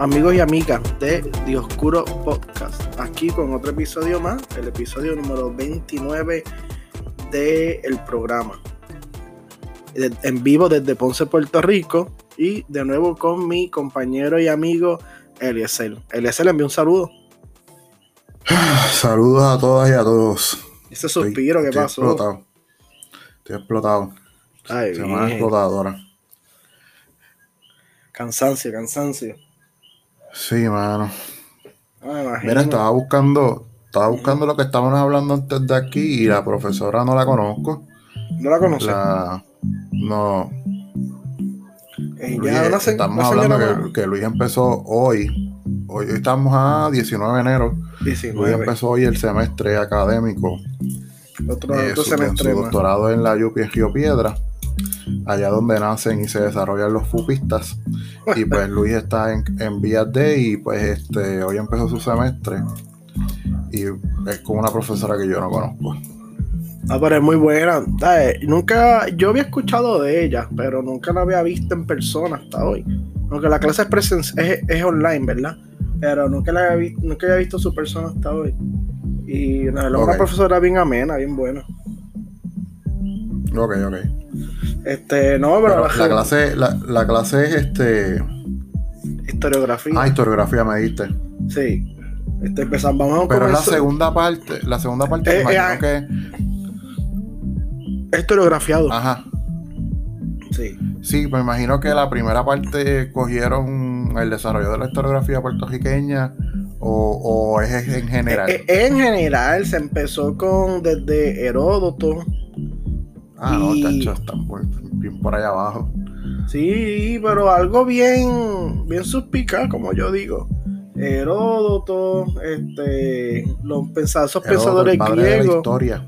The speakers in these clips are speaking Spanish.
Amigos y amigas de Dioscuro Podcast. Aquí con otro episodio más, el episodio número 29 del programa. En vivo desde Ponce, Puerto Rico. Y de nuevo con mi compañero y amigo Eliezer. Eliezer, le envío un saludo. Saludos a todas y a todos. Ese suspiro que pasó. Explotado. Estoy explotado. Ay, Semana explotadora. Cansancio, cansancio. Sí, mano. Imagino. Mira, estaba buscando, estaba buscando lo que estábamos hablando antes de aquí y la profesora no la conozco. ¿No la conoces? La, no. Eh, Luis, ya una se- estamos hablando que, que Luis empezó hoy. Hoy estamos a 19 de enero. Luis 19. empezó hoy el semestre académico. Otro, eh, otro su, semestre su doctorado en la UPI en Río Piedra, allá donde nacen y se desarrollan los fupistas. Y pues Luis está en, en vías de y pues este hoy empezó su semestre y es con una profesora que yo no conozco. Ah, pero es muy buena. Ay, Nunca, yo había escuchado de ella, pero nunca la había visto en persona hasta hoy. Aunque la clase es, es, es online, ¿verdad? Pero nunca la había, vi- nunca había visto su persona hasta hoy. Y no, es una profesora bien amena, bien buena. Ok, ok. Este, no, pero, Pero la clase, la, la clase es este. historiografía. Ah, historiografía me diste. Sí. Este, empezamos, vamos a Pero es la comenzar- segunda parte, la segunda parte Eh, me eh, imagino ah. que. historiografiado. Ajá. Sí. Sí, me imagino que la primera parte cogieron el desarrollo de la historiografía puertorriqueña o, o es en general. Eh, eh, En general se empezó con desde Heródoto. Ah, no, tacho, están bien por allá abajo. Sí, pero algo bien, bien suspicaz, como yo digo. Heródoto, este, los pensa- esos pensadores padre de la griegos. historia.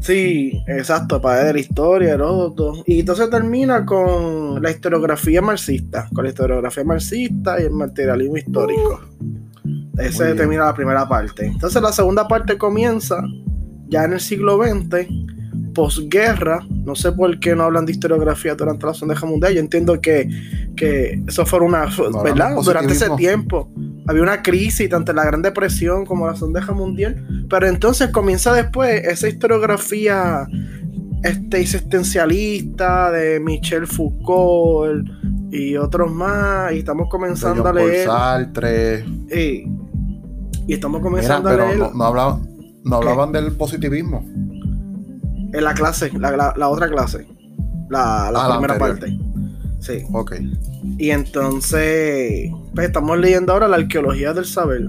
Sí, exacto, padre de la historia, Heródoto. Y entonces termina con la historiografía marxista, con la historiografía marxista y el materialismo histórico. Ese bien. termina la primera parte. Entonces la segunda parte comienza ya en el siglo XX, posguerra. No sé por qué no hablan de historiografía durante la Segunda Guerra Mundial. Yo entiendo que, que eso fue una, ¿verdad? Durante ese tiempo había una crisis tanto la Gran Depresión como la Segunda Guerra Mundial. Pero entonces comienza después esa historiografía este, existencialista de Michel Foucault y otros más. Y estamos comenzando John a Paul leer. Sartre. y, y estamos Mira, comenzando a leer no, no hablaban, no hablaban del positivismo. En la clase, la, la- la otra clase. La, la Ah, primera parte. Sí. Ok. Y entonces, pues estamos leyendo ahora la arqueología del saber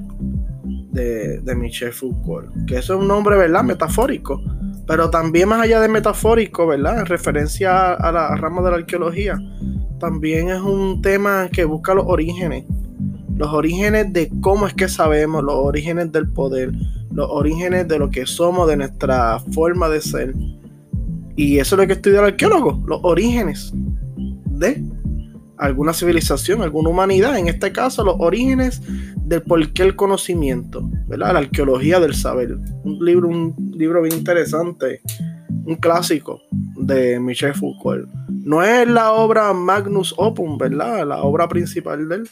de, de Michel Foucault. Que eso es un nombre, ¿verdad? Metafórico. Pero también más allá de metafórico, ¿verdad? En referencia a la rama de la arqueología, también es un tema que busca los orígenes. Los orígenes de cómo es que sabemos, los orígenes del poder, los orígenes de lo que somos, de nuestra forma de ser. Y eso es lo que estudia el arqueólogo, los orígenes de alguna civilización, alguna humanidad, en este caso los orígenes del porqué el conocimiento, ¿verdad? La arqueología del saber. Un libro, un libro bien interesante, un clásico de Michel Foucault. No es la obra Magnus Opum, ¿verdad? La obra principal de él,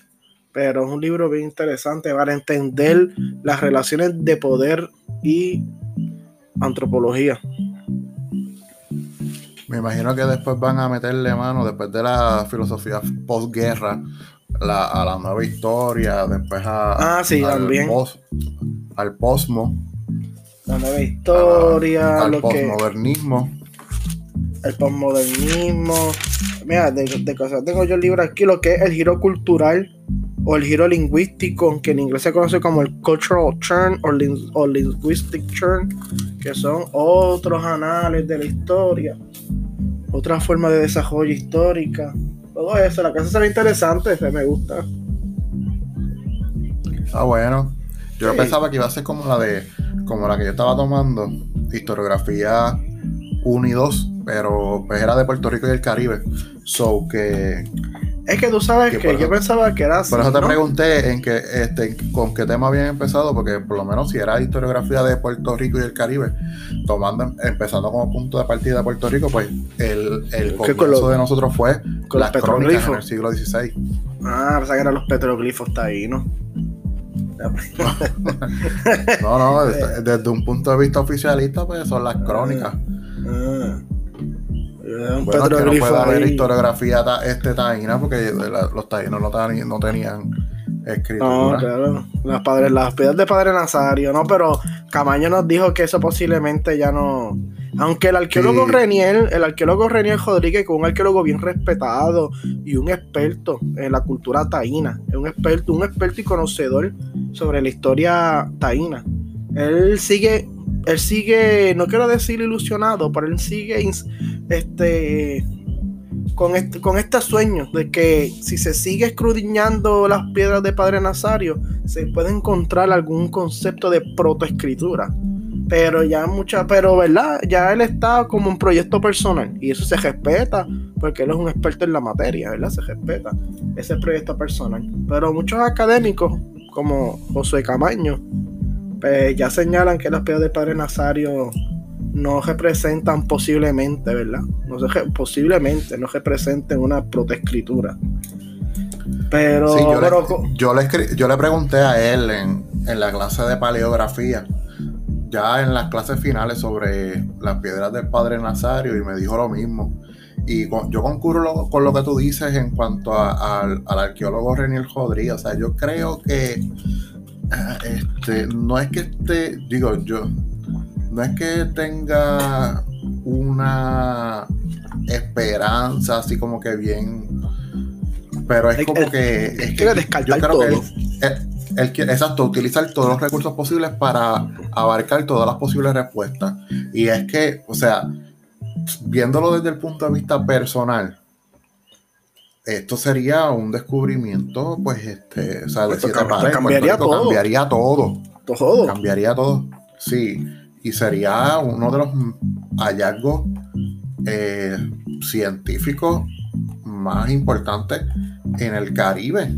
pero es un libro bien interesante para entender las relaciones de poder y antropología. Me imagino que después van a meterle mano, después de la filosofía posguerra, la, a la nueva historia, después a, Ah, sí, al, también. pos- al posmo, La nueva historia, al lo que... posmodernismo. el postmodernismo. Mira, de, de cosas tengo yo el libro aquí, lo que es el giro cultural o el giro lingüístico, que en inglés se conoce como el cultural churn o, lin- o linguistic churn, que son otros anales de la historia, otra forma de desarrollo histórica. Todo eso, la cosa será interesante, se me gusta. Ah, bueno. Yo Sí. pensaba que iba a ser como la de, como la que yo estaba tomando, historiografía 1 y 2, pero pues era de Puerto Rico y el Caribe. So que Es que tú sabes Que yo pensaba que era así. por eso te ¿no? pregunté en que este con qué tema habían empezado, porque por lo menos si era historiografía de Puerto Rico y el Caribe, tomando empezando como punto de partida Puerto Rico, pues el, el comienzo de nosotros fue con las los crónicas en el siglo XVI. Ah, pensaba que eran los petroglifos taínos. no, no, desde, desde, un punto de vista oficialista, pues son las crónicas. Ah, bueno, que no puede haber historiografía este taína porque los taínos no, no tenían escritura. No, claro. Las, padres, las piedras de Padre Nazario, ¿no? Pero Camaño nos dijo que eso posiblemente ya no. Aunque el arqueólogo Reniel, el arqueólogo Reniel Rodríguez, que es un arqueólogo bien respetado y un experto en la cultura taína, es un experto, un experto y conocedor sobre la historia taína. Él sigue, él sigue, no quiero decir ilusionado, pero él sigue este con este, con este sueño de que si se sigue escrudiñando las piedras de Padre Nazario, se puede encontrar algún concepto de protoescritura. Pero ya mucha, pero verdad, ya él está como un proyecto personal y eso se respeta porque él es un experto en la materia, ¿verdad? Se respeta ese proyecto personal. Pero muchos académicos, como José Camaño, pues ya señalan que las piedras de Padre Nazario no representan posiblemente, ¿verdad? No sé, posiblemente no representen una protoescritura. Pero, yo, le, yo, le, pregunté a él en, en, la clase de paleografía, ya en las clases finales sobre las piedras del Padre Nazario, y me dijo lo mismo. Y yo concurro con lo que tú dices en cuanto al arqueólogo Reniel Rodríguez. O sea, yo creo que ah, este, no es que esté, digo, yo no es que tenga una esperanza así como que bien, pero es como que... Es que descartar todo. Que exacto, utilizar todos los recursos posibles para abarcar todas las posibles respuestas. Y es que, o sea, viéndolo desde el punto de vista personal, esto sería un descubrimiento, pues, este, o sea, de siete cambiaría, todo. cambiaría todo. Todo. Cambiaría todo. Sí y sería uno de los hallazgos eh, científicos más importantes en el Caribe.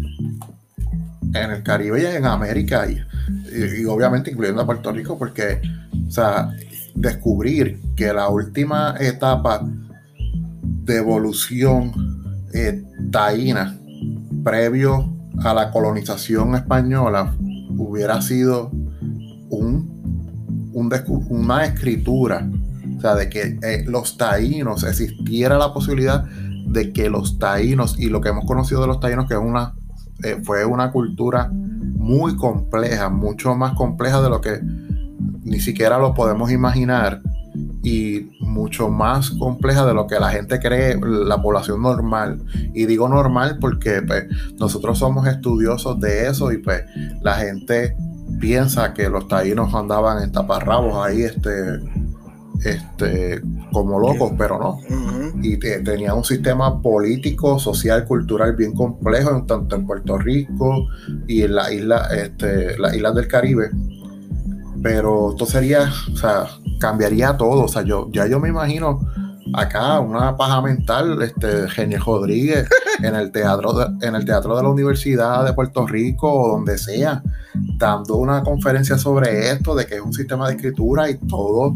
En el Caribe y en América y, obviamente incluyendo a Puerto Rico porque, o sea, descubrir que la última etapa de evolución eh, taína previo a la colonización española hubiera sido un una escritura, o sea, de que eh, los taínos, existiera la posibilidad de que los taínos y lo que hemos conocido de los taínos, que es una, eh, fue una cultura muy compleja, mucho más compleja de lo que ni siquiera lo podemos imaginar y mucho más compleja de lo que la gente cree, la población normal. Y digo normal porque pues, nosotros somos estudiosos de eso y pues la gente piensa que los taínos andaban en taparrabos ahí, este, este, como locos, pero no. Y tenía un sistema político, social, cultural bien complejo, en tanto en Puerto Rico y en la isla, este, las islas del Caribe. Pero esto sería, o sea, cambiaría todo. O sea, yo, ya yo me imagino acá una paja mental, este Genio Rodríguez, en el teatro en el teatro de la Universidad de Puerto Rico o donde sea, dando una conferencia sobre esto, de que es un sistema de escritura y todo,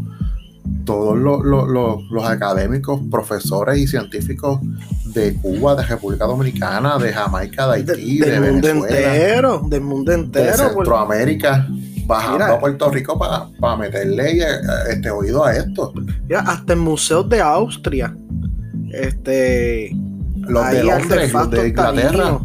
todos los, académicos, profesores y científicos de Cuba, de República Dominicana, de Jamaica, de Haití, de, del mundo entero, del mundo entero, de Centroamérica bajando a Puerto Rico para meterle eh, este oído a esto. Mira, hasta en museos de Austria, este, los de Londres, los de Inglaterra,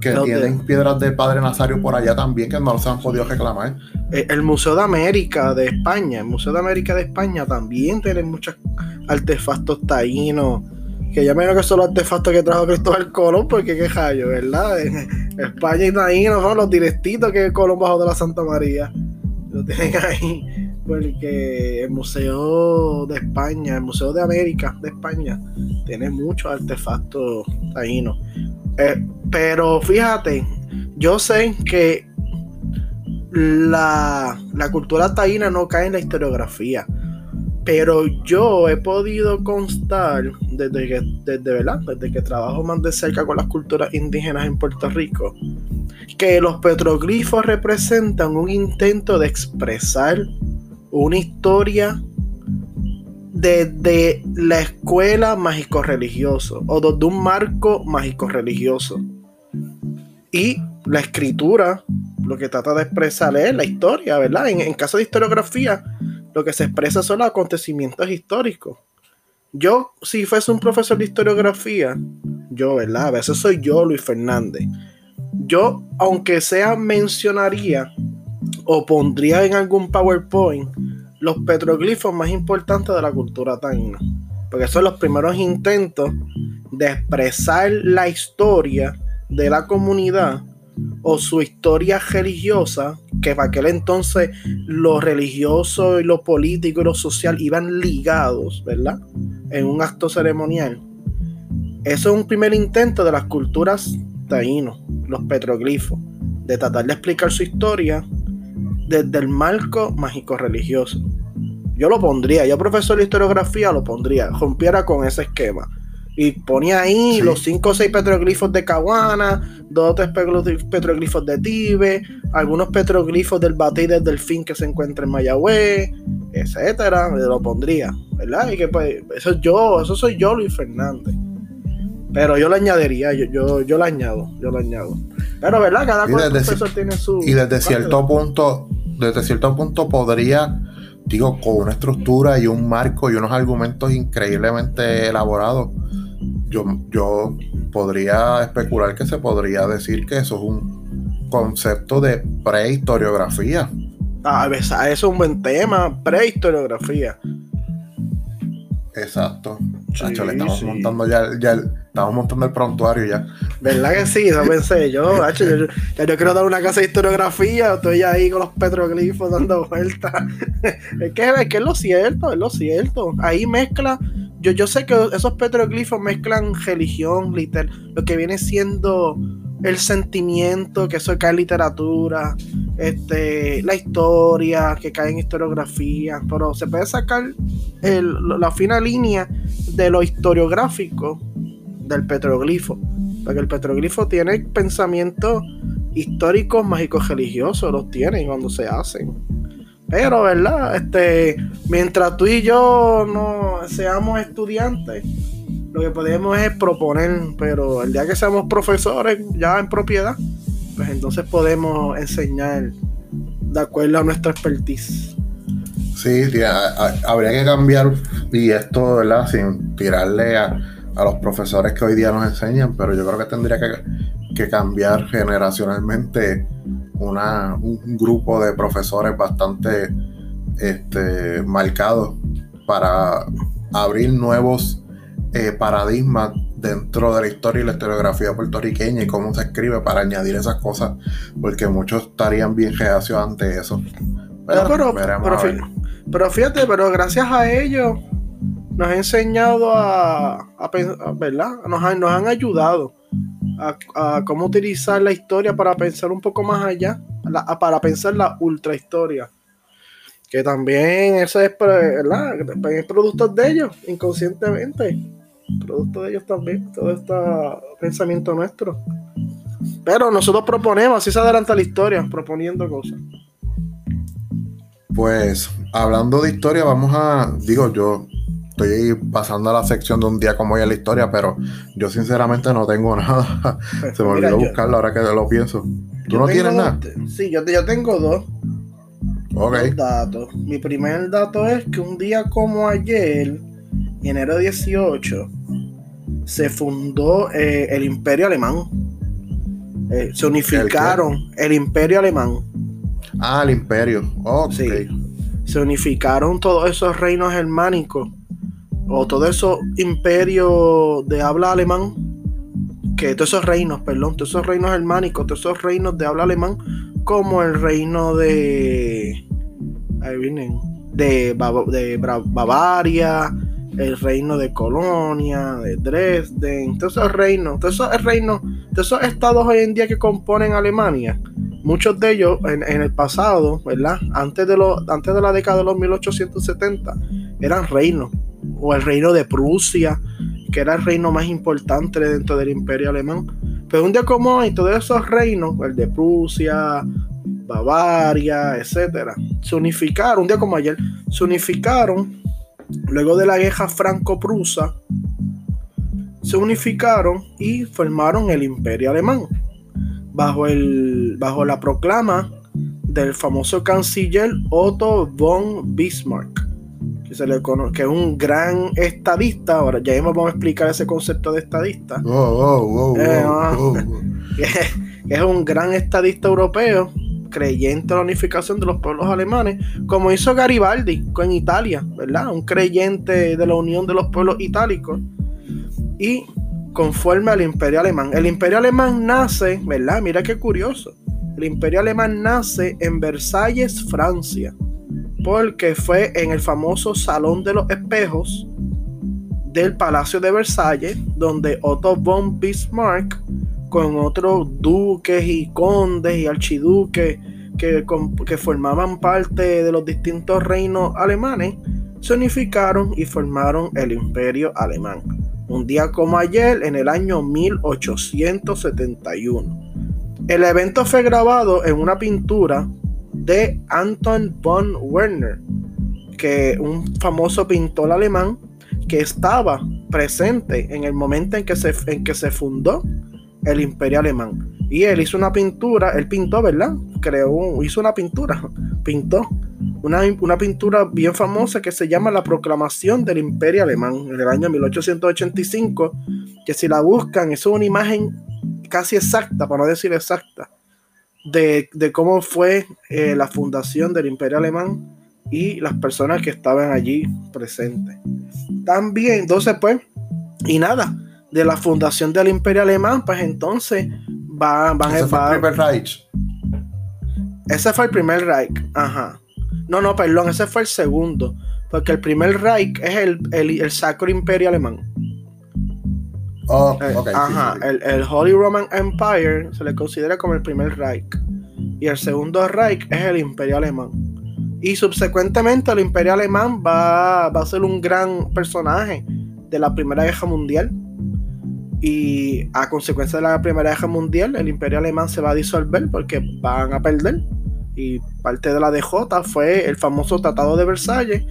que tienen piedras del Padre Nazario por allá también que no se han podido reclamar. Eh, el Museo de América de España, el Museo de América de España también tiene muchos artefactos taínos que ya me digo que son los artefactos que trajo Cristóbal Colón, porque qué rayo, ¿verdad? España y Taíno son los directitos que Colón bajó de la Santa María. Lo tienen ahí, porque el Museo de España, el Museo de América de España, tiene muchos artefactos taínos. Eh, pero fíjate, yo sé que la, la cultura taína no cae en la historiografía pero yo he podido constar desde que, desde, ¿verdad? desde que trabajo más de cerca con las culturas indígenas en Puerto Rico, que los petroglifos representan un intento de expresar una historia desde la escuela mágico religioso o desde un marco mágico religioso. Y la escritura, lo que trata de expresar es la historia, ¿verdad? En caso de historiografía, lo que se expresa son los acontecimientos históricos. Yo, si fuese un profesor de historiografía, yo, ¿verdad? A veces soy yo, Luis Fernández. Yo, aunque sea, mencionaría o pondría en algún PowerPoint los petroglifos más importantes de la cultura taína. Porque son los primeros intentos de expresar la historia de la comunidad o su historia religiosa, que para aquel entonces lo religioso y lo político y lo social iban ligados, ¿verdad? En un acto ceremonial. Eso es un primer intento de las culturas taínos, los petroglifos, de tratar de explicar su historia desde el marco mágico religioso. Yo lo pondría, yo profesor de historiografía lo pondría, rompiera con ese esquema y ponía ahí los 5 o 6 petroglifos de Caguana, dos o tres petroglifos de Tibe, algunos petroglifos del Batey del Delfín que se encuentra en Mayagüez, etcétera, lo pondría, ¿verdad? Y que pues, eso yo, eso soy yo, Luis Fernández. Pero yo lo añadiría, yo, yo, yo lo añado, yo lo añado. Pero, ¿verdad? Cada profesor tiene su. Y desde cierto punto, desde cierto punto podría, digo, con una estructura y un marco y unos argumentos increíblemente elaborados, yo, podría especular que se podría decir que eso es un concepto de prehistoriografía. Ah, eso es un buen tema, prehistoriografía. Exacto. le estamos montando ya, ya, estamos montando el prontuario ya. ¿Verdad que sí? Eso pensé yo. yo, yo, quiero dar una casa de historiografía, estoy ahí con los petroglifos dando vueltas. es, que, es que es lo cierto, es lo cierto. Ahí mezcla yo, yo sé que esos petroglifos mezclan religión, liter, lo que viene siendo el sentimiento, que eso cae en literatura, este, la historia, que cae en historiografía, pero se puede sacar la fina línea de lo historiográfico del petroglifo, porque el petroglifo tiene pensamientos históricos, mágicos, religiosos, los tienen cuando se hacen. Pero, ¿verdad? Este, mientras tú y yo no seamos estudiantes, lo que podemos es proponer, pero el día que seamos profesores ya en propiedad, pues entonces podemos enseñar de acuerdo a nuestra expertise. Sí, habría que cambiar, y esto, ¿verdad? Sin tirarle a, los profesores que hoy día nos enseñan, pero yo creo que tendría que, que cambiar generacionalmente una, un grupo de profesores bastante este, marcados para abrir nuevos eh, paradigmas dentro de la historia y la historiografía puertorriqueña y cómo se escribe para añadir esas cosas, porque muchos estarían bien reacios ante eso. Pero, pero, fíjate, pero gracias a ellos nos ha enseñado a, a, ¿verdad? Nos, nos han ayudado a, cómo utilizar la historia para pensar un poco más allá, para pensar la ultra historia. Que también eso es, ¿verdad? es producto de ellos, inconscientemente. Producto de ellos también, todo este pensamiento nuestro. Pero nosotros proponemos, así se adelanta la historia, proponiendo cosas. Pues hablando de historia, vamos a, digo yo, estoy pasando a la sección de un día como hoy en la historia, pero yo sinceramente no tengo nada. Pues, Se me olvidó buscarlo ahora que lo pienso. ¿Tú no tienes nada? Sí, yo, yo tengo dos. Ok. datos. Mi primer dato es que un día como ayer, enero 18, se fundó eh, el Imperio Alemán. Eh, se unificaron ¿El, Imperio Alemán. Ah, el Imperio. Sí. Se unificaron todos esos reinos germánicos o todo esos imperios de habla alemán, que todos esos reinos, perdón, todos esos reinos germánicos, todos esos reinos de habla alemán, como el reino de. Ahí vienen. De, de Bavaria, el reino de Colonia, de Dresden, todos esos reinos, todos esos reinos, todos esos estados hoy en día que componen Alemania, muchos de ellos en, en el pasado, ¿verdad? Antes de, lo, antes de la década de los 1870, eran reinos o el reino de Prusia, que era el reino más importante dentro del imperio alemán. Pero un día como hoy, todos esos reinos, el de Prusia, Bavaria, etcétera, se unificaron, un día como ayer, se unificaron luego de la guerra franco-prusa, se unificaron y formaron el imperio alemán. bajo, el, bajo la proclama del famoso canciller Otto von Bismarck, que, se le conoce, que es un gran estadista. Ahora ya vamos a explicar ese concepto de estadista. Eh, es un gran estadista europeo creyente en la unificación de los pueblos alemanes, como hizo Garibaldi con Italia, ¿verdad? Un creyente de la unión de los pueblos itálicos. Y conforme al imperio alemán. El imperio alemán nace, ¿verdad? Mira qué curioso. El imperio alemán nace en Versalles, Francia, porque fue en el famoso Salón de los Espejos del Palacio de Versalles, donde Otto von Bismarck con otros duques y condes y archiduques que, que formaban parte de los distintos reinos alemanes, se unificaron y formaron el imperio alemán. Un día como ayer, en el año 1871. El evento fue grabado en una pintura de Anton von Werner, que un famoso pintor alemán que estaba presente en el momento en que se, en que se fundó el imperio alemán. Y él hizo una pintura, él pintó, ¿verdad? Creó, hizo una pintura, pintó una, una, pintura bien famosa que se llama La Proclamación del Imperio Alemán en el año 1885, que si la buscan es una imagen casi exacta, para no decir exacta, de, cómo fue eh, la fundación del Imperio Alemán y las personas que estaban allí presentes. También, entonces pues, y nada, de la fundación del Imperio Alemán, pues entonces van, van Ese fue el primer Reich. Ese fue el primer Reich, ajá. No, no, perdón, ese fue el segundo. Porque el primer Reich es el, el, Sacro Imperio Alemán. Oh, okay, ajá, El, el, Holy Roman Empire se le considera como el primer Reich. Y el segundo Reich es el Imperio Alemán. Y subsecuentemente el Imperio Alemán va, va a ser un gran personaje de la Primera Guerra Mundial y a consecuencia de la Primera Guerra Mundial, el Imperio Alemán se va a disolver porque van a perder. Y parte de la DJ fue el famoso Tratado de Versalles.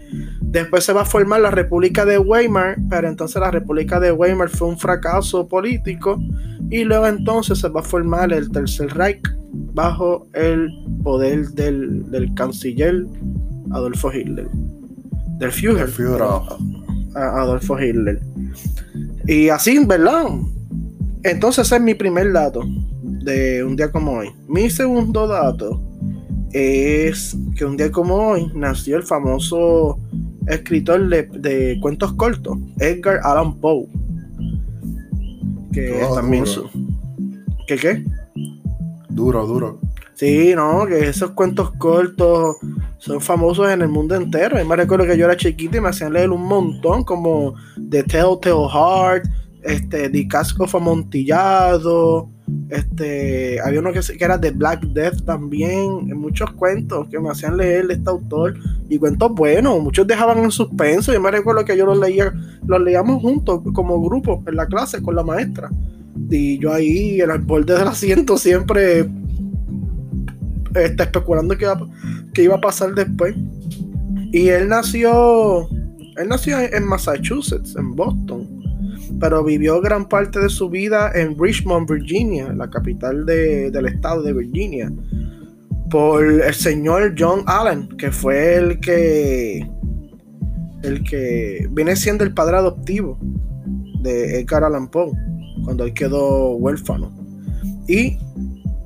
Después se va a formar la República de Weimar, pero entonces la República de Weimar fue un fracaso político. Y luego entonces se va a formar el Tercer Reich bajo el poder del, del canciller Adolfo Hitler. Del Führer. Adolfo Hitler. Y así, ¿verdad? Entonces ese es mi primer dato de un día como hoy. Mi segundo dato es que un día como hoy nació el famoso escritor de, cuentos cortos, Edgar Allan Poe. Que también su... ¿Qué qué? Duro, duro. Sí, no, que esos cuentos cortos son famosos en el mundo entero. Y me recuerdo que yo era chiquito y me hacían leer un montón, como The Telltale Heart, este, The Casco Amontillado, este, había uno que, que, era The Black Death también, muchos cuentos que me hacían leer de este autor, y cuentos buenos, muchos dejaban en suspenso, y me recuerdo que yo los leía, los leíamos juntos como grupo en la clase con la maestra. Y yo ahí en el borde del asiento siempre está especulando qué iba, iba a pasar después. Y él nació, él nació en Massachusetts, en Boston, pero vivió gran parte de su vida en Richmond, Virginia, la capital del estado de Virginia, por el señor John Allen, que fue el que, el que viene siendo el padre adoptivo de Edgar Allan Poe, cuando él quedó huérfano. Y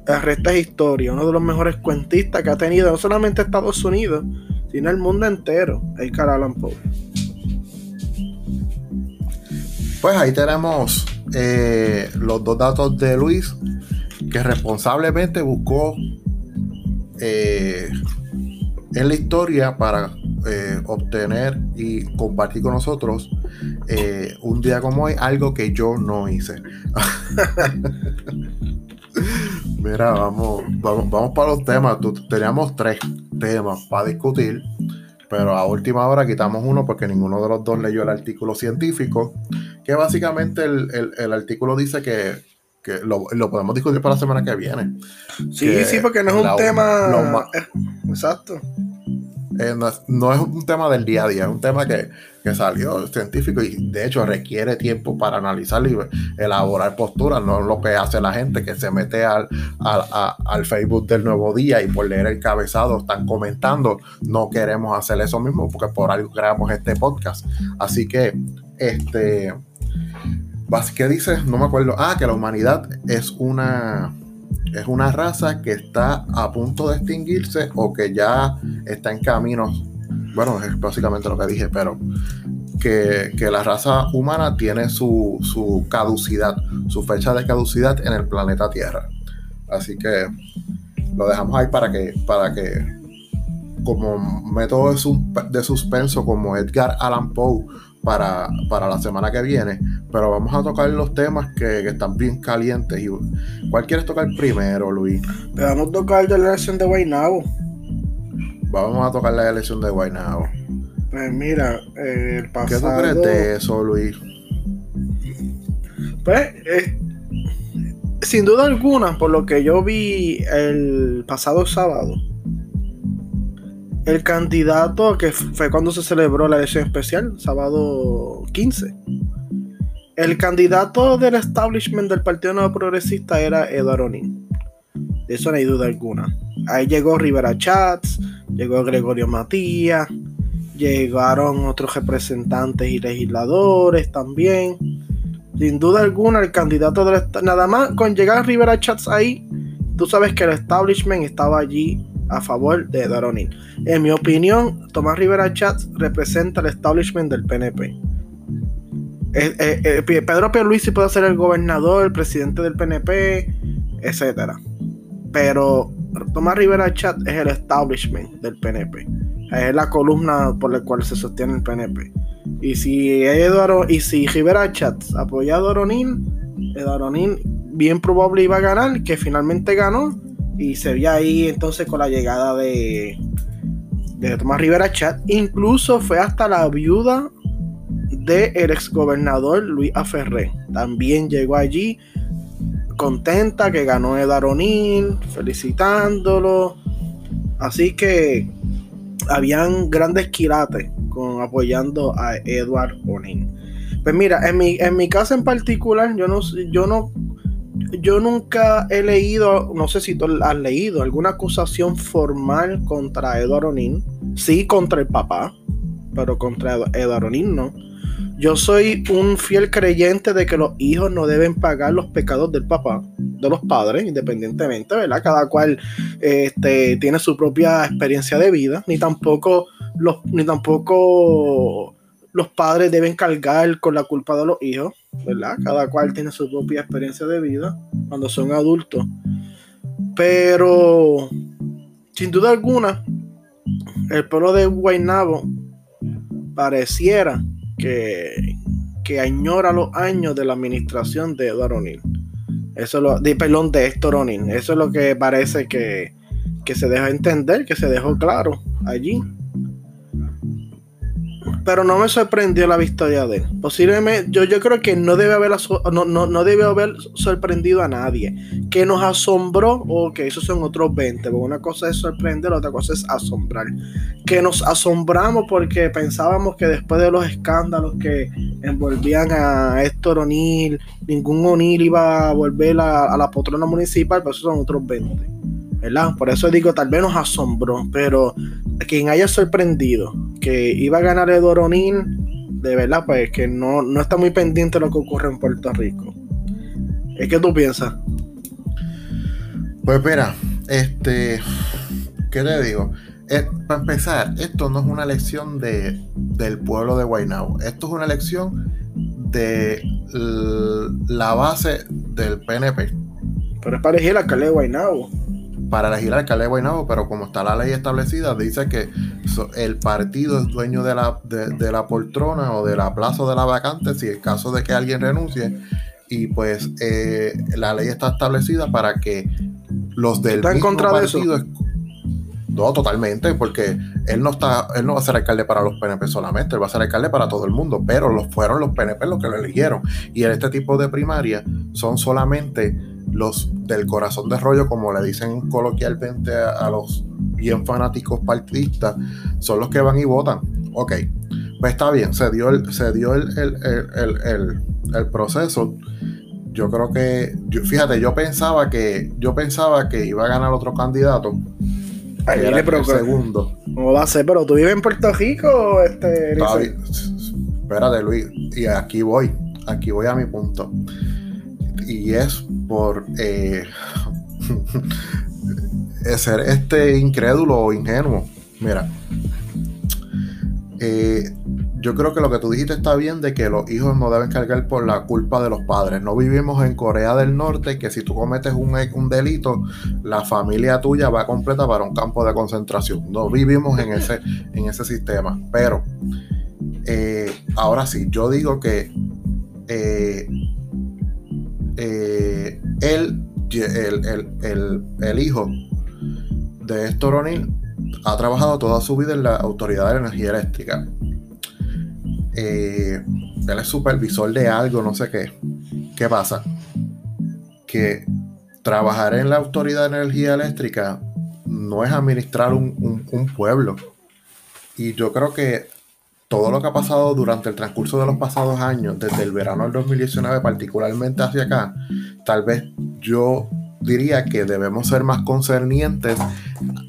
el resto es historia, uno de los mejores cuentistas que ha tenido no solamente Estados Unidos, sino el mundo entero, el Allan Poe. Pues ahí tenemos eh, los dos datos de Luis, que responsablemente buscó eh, en la historia para eh, obtener y compartir con nosotros un día como hoy algo que yo no hice. Mira, vamos, vamos, para los temas. Teníamos tres temas para discutir, pero a última hora quitamos uno porque ninguno de los dos leyó el artículo científico, que básicamente el, artículo dice que, lo, podemos discutir para la semana que viene. Sí, sí, porque no es un tema... exacto. eh, no, es un tema del día a día, es un tema que, salió científico y de hecho requiere tiempo para analizarlo y elaborar posturas, no es lo que hace la gente que se mete al, al, Facebook del nuevo día y por leer el cabezado están comentando, no queremos hacer eso mismo porque por algo creamos este podcast. Así que, este, ¿qué dices? No me acuerdo. Ah, que la humanidad es una es una raza que está a punto de extinguirse o que ya está en camino. Bueno, es básicamente lo que dije, pero que, la raza humana tiene su, caducidad, su fecha de caducidad en el planeta Tierra. Así que lo dejamos ahí para que, para que como método de suspenso, como Edgar Allan Poe para, la semana que viene, pero vamos a tocar los temas que, están bien calientes. Y, ¿Cuál quieres tocar primero, Luis? Vamos a tocar la elección de Guaynabo. Vamos a tocar la elección de Guaynabo. Pues mira, eh, el pasado... ¿Qué tú crees de eso, Luis? Pues, eh, sin duda alguna, por lo que yo vi el pasado sábado, el candidato, que fue cuando se celebró la elección especial, sábado 15. El candidato del establishment del Partido Nuevo Progresista era Eduardo Onín. De eso no hay duda alguna. Ahí llegó Rivera Chats, llegó Gregorio Matías, llegaron otros representantes y legisladores también. Sin duda alguna, el candidato del nada más con llegar Rivera Chats ahí, tú sabes que el establishment estaba allí a favor de Daronin. En mi opinión, Tomás Rivera Chats representa el establishment del PNP. Eh, eh, eh, Pedro Pierluisi puede ser el gobernador, el presidente del PNP, etc. Pero Tomás Rivera Chat es el establishment del PNP. Es la columna por la cual se sostiene el PNP. Y si Eduardo, y si Rivera Chats apoya a Doronin, Doronin bien probable iba a ganar, que finalmente ganó y se veía ahí entonces con la llegada de, de Tomás Rivera Chat. Incluso fue hasta la viuda del ex exgobernador Luis Aferré. También llegó allí contenta que ganó Edward O'Neill, felicitándolo. Así que habían grandes quilates con apoyando a Edward O'Neill. Pues mira, en mi, en mi caso en particular, yo no, yo no yo nunca he leído, no sé si tú has leído, alguna acusación formal contra Eduardo Nin. Sí, contra el papá, pero contra Eduardo Nin no. Yo soy un fiel creyente de que los hijos no deben pagar los pecados del papá, de los padres, independientemente, ¿verdad? Cada cual este, tiene su propia experiencia de vida, ni tampoco los, ni tampoco los padres deben cargar con la culpa de los hijos, ¿verdad? Cada cual tiene su propia experiencia de vida cuando son adultos. Pero, sin duda alguna, el pueblo de Guaynabo pareciera que, que añora los años de la administración de Eduardo O'Neill. Eso lo, de, perdón, de Héctor O'Neill. Eso es lo que parece que, que se dejó entender, que se dejó claro allí pero no me sorprendió la victoria de él. Posiblemente, yo, yo creo que no debe, haber, no, no, debe haber sorprendido a nadie. Que nos asombró, o que esos son otros 20. Porque una cosa es sorprender, otra cosa es asombrar. Que nos asombramos porque pensábamos que después de los escándalos que envolvían a Héctor O'Neill, ningún O'Neill iba a volver a, la patrona municipal, pero esos son otros 20. ¿verdad? Por eso digo, tal vez nos asombró, pero quien haya sorprendido que iba a ganar O'Neill, de verdad, pues que no, no está muy pendiente de lo que ocurre en Puerto Rico. ¿Es que tú piensas? Pues mira, este, ¿qué te digo? Eh, para empezar, esto no es una elección de, del pueblo de Guaynabo, esto es una elección de la base del PNP. Pero es para elegir alcalde de Guaynabo para elegir al alcalde de Guaynabo, pero como está la ley establecida, dice que el partido es dueño de la, de, la poltrona o de la plaza de la vacante si el caso de que alguien renuncie. Y pues eh, la ley está establecida para que los del mismo partido... De no, totalmente, porque él no está, él no va a ser alcalde para los PNP solamente, él va a ser alcalde para todo el mundo, pero los fueron los PNP los que lo eligieron. Y en este tipo de primaria son solamente los del corazón de rollo, como le dicen coloquialmente a, los bien fanáticos partidistas son los que van y votan. Ok, pues está bien, se dio el, se dio el, el, proceso. Yo creo que, fíjate, yo pensaba que, yo pensaba que iba a ganar otro candidato. Ahí era el segundo. ¿Cómo va a ser? Pero tú vives en Puerto Rico, este. Espérate, Luis, y aquí voy, aquí voy a mi punto. Y es por eh, ser este incrédulo o ingenuo. Mira, eh, yo creo que lo que tú dijiste está bien de que los hijos no deben cargar por la culpa de los padres. No vivimos en Corea del Norte que si tú cometes un, un delito, la familia tuya va completa para un campo de concentración. No vivimos en ese, en ese sistema. Pero eh, ahora sí, yo digo que eh, eh, él, el, hijo de Storonil ha trabajado toda su vida en la Autoridad de Energía Eléctrica. él es supervisor de algo, no sé qué. ¿Qué pasa? Que trabajar en la Autoridad de Energía Eléctrica no es administrar un pueblo. Y yo creo que todo lo que ha pasado durante el transcurso de los pasados años, desde el verano del 2019 particularmente hacia acá, tal vez yo diría que debemos ser más concernientes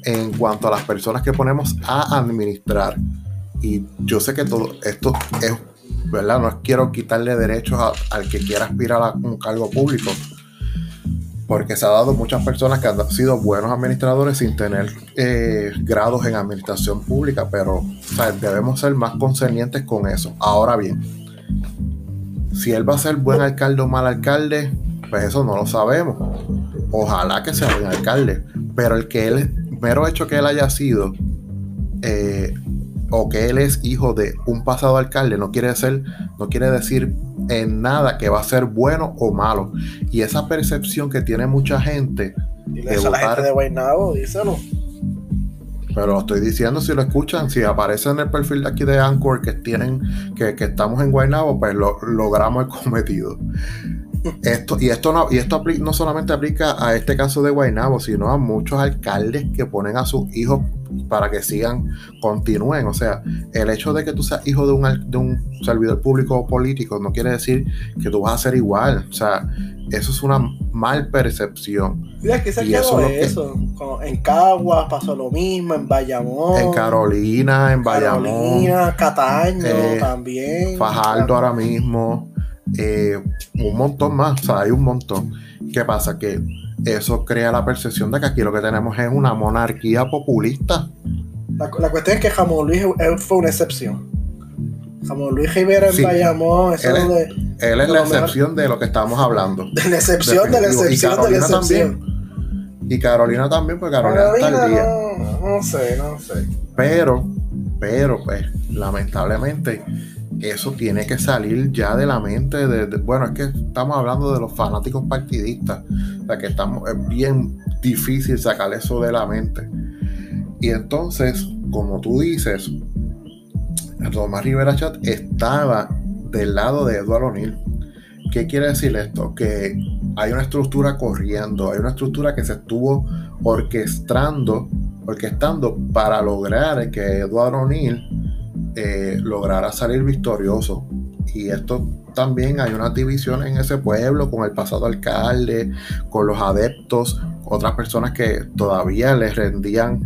en cuanto a las personas que ponemos a administrar. Y yo sé que todo esto es, ¿verdad? No quiero quitarle derechos al que quiera aspirar a un cargo público, porque se ha dado muchas personas que han sido buenos administradores sin tener eh, grados en administración pública, pero debemos ser más concernientes con eso. Ahora bien, si él va a ser buen alcalde o mal alcalde, pues eso no lo sabemos. Ojalá que sea buen alcalde, pero el que él, mero hecho que él haya sido eh, o que él es hijo de un pasado alcalde no quiere ser, no quiere decir en nada que va a ser bueno o malo. Y esa percepción que tiene mucha gente de a la gente de Guaynabo, díselo. Pero lo estoy diciendo si lo escuchan, si aparece en el perfil de aquí de Anchor que tienen, que, estamos en Guaynabo, pues lo, logramos el cometido. Esto, y esto no, y esto no solamente aplica a este caso de Guaynabo, sino a muchos alcaldes que ponen a sus hijos para que sigan, continúen. O sea, el hecho de que tú seas hijo de un, de un servidor público o político no quiere decir que tú vas a ser igual. O sea, eso es una mal percepción. que se y eso, eso. En Caguas pasó lo mismo, en Bayamón. En Carolina, en Bayamón. Carolina, Cataño eh, también. Fajardo ahora mismo. Eh, un montón más, o sea, hay un montón. ¿Qué pasa? Que eso crea la percepción de que aquí lo que tenemos es una monarquía populista. La, cuestión es que Jamón Luis fue una excepción. Jamón Luis Rivera en Bayamón, eso él es, de, él es la excepción de lo que estamos hablando. De la excepción, de, la excepción, de la excepción. También. Y Carolina también, pues Carolina, está al día. No, no sé, no sé. Pero, pero, pues, lamentablemente, eso tiene que salir ya de la mente de, bueno es que estamos hablando de los fanáticos partidistas o sea que estamos es bien difícil sacar eso de la mente y entonces como tú dices Tomás Rivera Chat estaba del lado de Eduardo O'Neill ¿qué quiere decir esto? que hay una estructura corriendo hay una estructura que se estuvo orquestando orquestando para lograr que Eduardo O'Neill eh, salir victorioso. Y esto también hay una división en ese pueblo con el pasado alcalde, con los adeptos, otras personas que todavía le rendían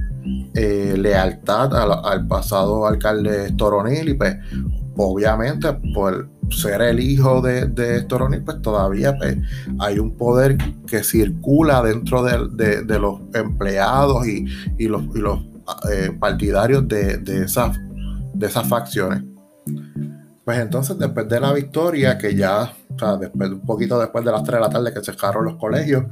eh, lealtad al, pasado alcalde Toronil y pues obviamente por ser el hijo de, de Toronil pues todavía pues, hay un poder que circula dentro de, los empleados y, los, los eh, partidarios de, de esa de esas facciones. Pues entonces, después de la victoria, que ya, o sea, después, un poquito después de las 3 de la tarde que se cerraron los colegios,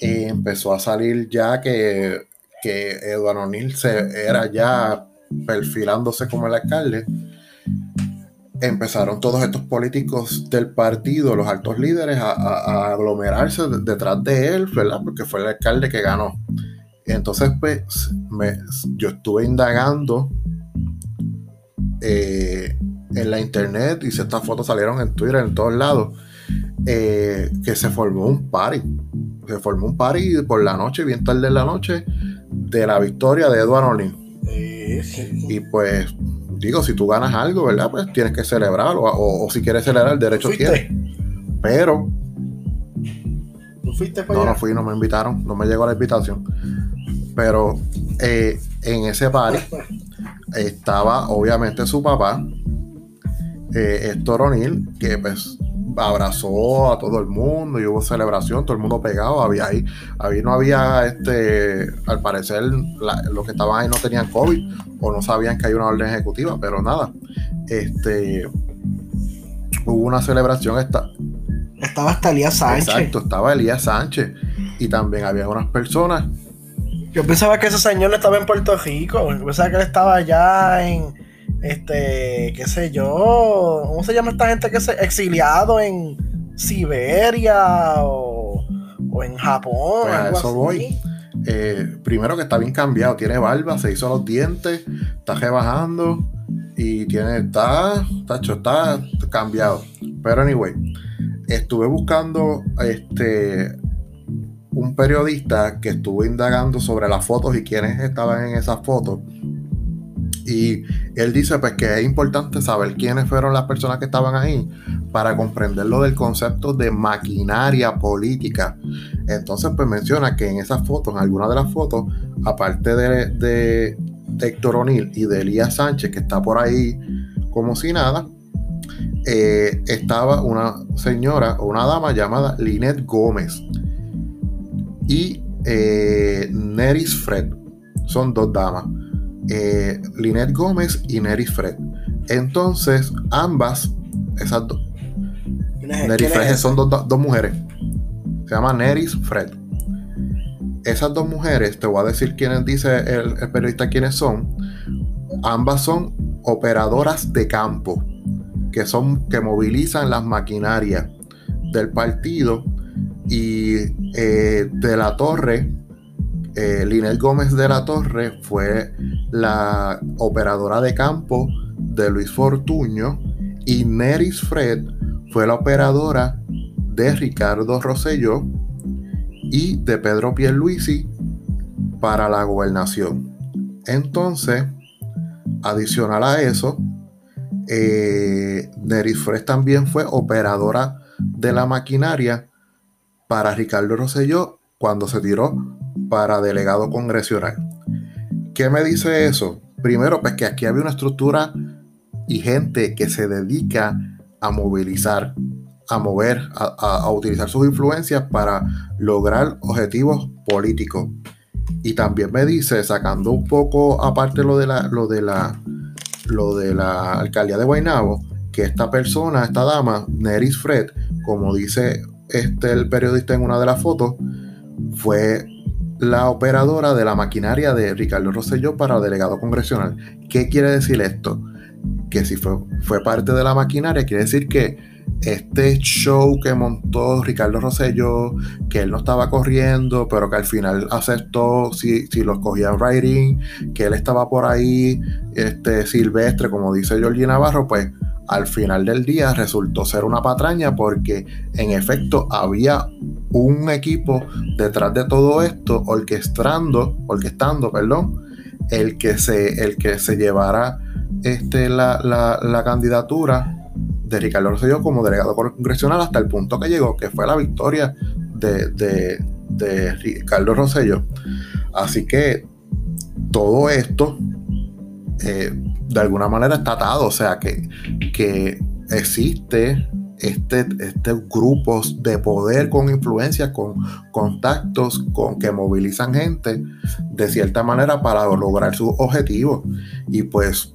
eh, empezó a salir ya que, que Eduardo O'Neill se, era ya perfilándose como el alcalde. Empezaron todos estos políticos del partido, los altos líderes, a, aglomerarse detrás de él, ¿verdad? Porque fue el alcalde que ganó. Entonces, pues, me, yo estuve indagando eh, en la internet y si estas fotos salieron en Twitter, en todos lados, eh, que se formó un party. Se formó un party por la noche, bien tarde en la noche, de la victoria de Edward O'Neill. Y pues, digo, si tú ganas algo, ¿verdad? Pues tienes que celebrarlo. O, si quieres celebrar, el derecho tiene. Pero. ¿Tú fuiste No, no fui, no me invitaron. No me llegó la invitación. Pero eh, en ese party estaba obviamente su papá, eh, Héctor O'Neill, que pues abrazó a todo el mundo y hubo celebración, todo el mundo pegado, había ahí, ahí no había este, al parecer los que estaban ahí no tenían COVID o no sabían que hay una orden ejecutiva, pero nada, este, hubo una celebración, esta, estaba hasta Elías Sánchez. Exacto, estaba Elías Sánchez y también había unas personas. Yo pensaba que ese señor estaba en Puerto Rico, yo pensaba que él estaba allá en este, qué sé yo, ¿cómo se llama esta gente que se exiliado en Siberia o, en Japón? Pues a eso voy. Eh, primero que está bien cambiado, tiene barba, se hizo los dientes, está rebajando y tiene, está, está, está cambiado. Pero anyway, estuve buscando este un periodista que estuvo indagando sobre las fotos y quiénes estaban en esas fotos y él dice pues que es importante saber quiénes fueron las personas que estaban ahí para comprender lo del concepto de maquinaria política. Entonces pues menciona que en esas fotos, en algunas de las fotos, aparte de, de, Héctor O'Neill y de Elías Sánchez, que está por ahí como si nada, eh, estaba una señora o una dama llamada Lynette Gómez y eh, Neris Fred. Son dos damas eh, Lynette Gómez y Neris Fred. Entonces, ambas, esas dos, Neris Fred son dos, mujeres. Se llama Neris Fred. Esas dos mujeres, te voy a decir quiénes dice el, el periodista quiénes son. Ambas son operadoras de campo, que son que movilizan las maquinarias del partido y eh, de la torre eh, Linel Gómez de la Torre fue la operadora de campo de Luis Fortuño y Neris Fred fue la operadora de Ricardo Rosselló y de Pedro Pierluisi para la gobernación. Entonces, adicional a eso, eh, Neris Fred también fue operadora de la maquinaria para Ricardo Rosselló cuando se tiró para delegado congresional. ¿Qué me dice eso? Primero, pues que aquí había una estructura y gente que se dedica a movilizar, a mover, a, utilizar sus influencias para lograr objetivos políticos. Y también me dice, sacando un poco aparte lo de la, lo de la, lo de la alcaldía de Guaynabo, que esta persona, esta dama, Neris Fred, como dice este el periodista en una de las fotos, fue la operadora de la maquinaria de Ricardo Rosselló para delegado congresional. ¿Qué quiere decir esto? Que si fue, fue parte de la maquinaria, quiere decir que este show que montó Ricardo Rosselló, que él no estaba corriendo, pero que al final aceptó si, si lo escogían writing, que él estaba por ahí, este silvestre, como dice Georgina Navarro, pues al final del día resultó ser una patraña porque en efecto había un equipo detrás de todo esto orquestando, orquestando, perdón, el que se, el que se llevara este, la, candidatura de Ricardo Rosselló como delegado congresional hasta el punto que llegó, que fue la victoria de, Ricardo Rosselló. Así que todo esto eh, de alguna manera está atado, o sea que, que existe este, este grupos de poder con influencia, con contactos, con que movilizan gente de cierta manera para lograr sus objetivos. Y pues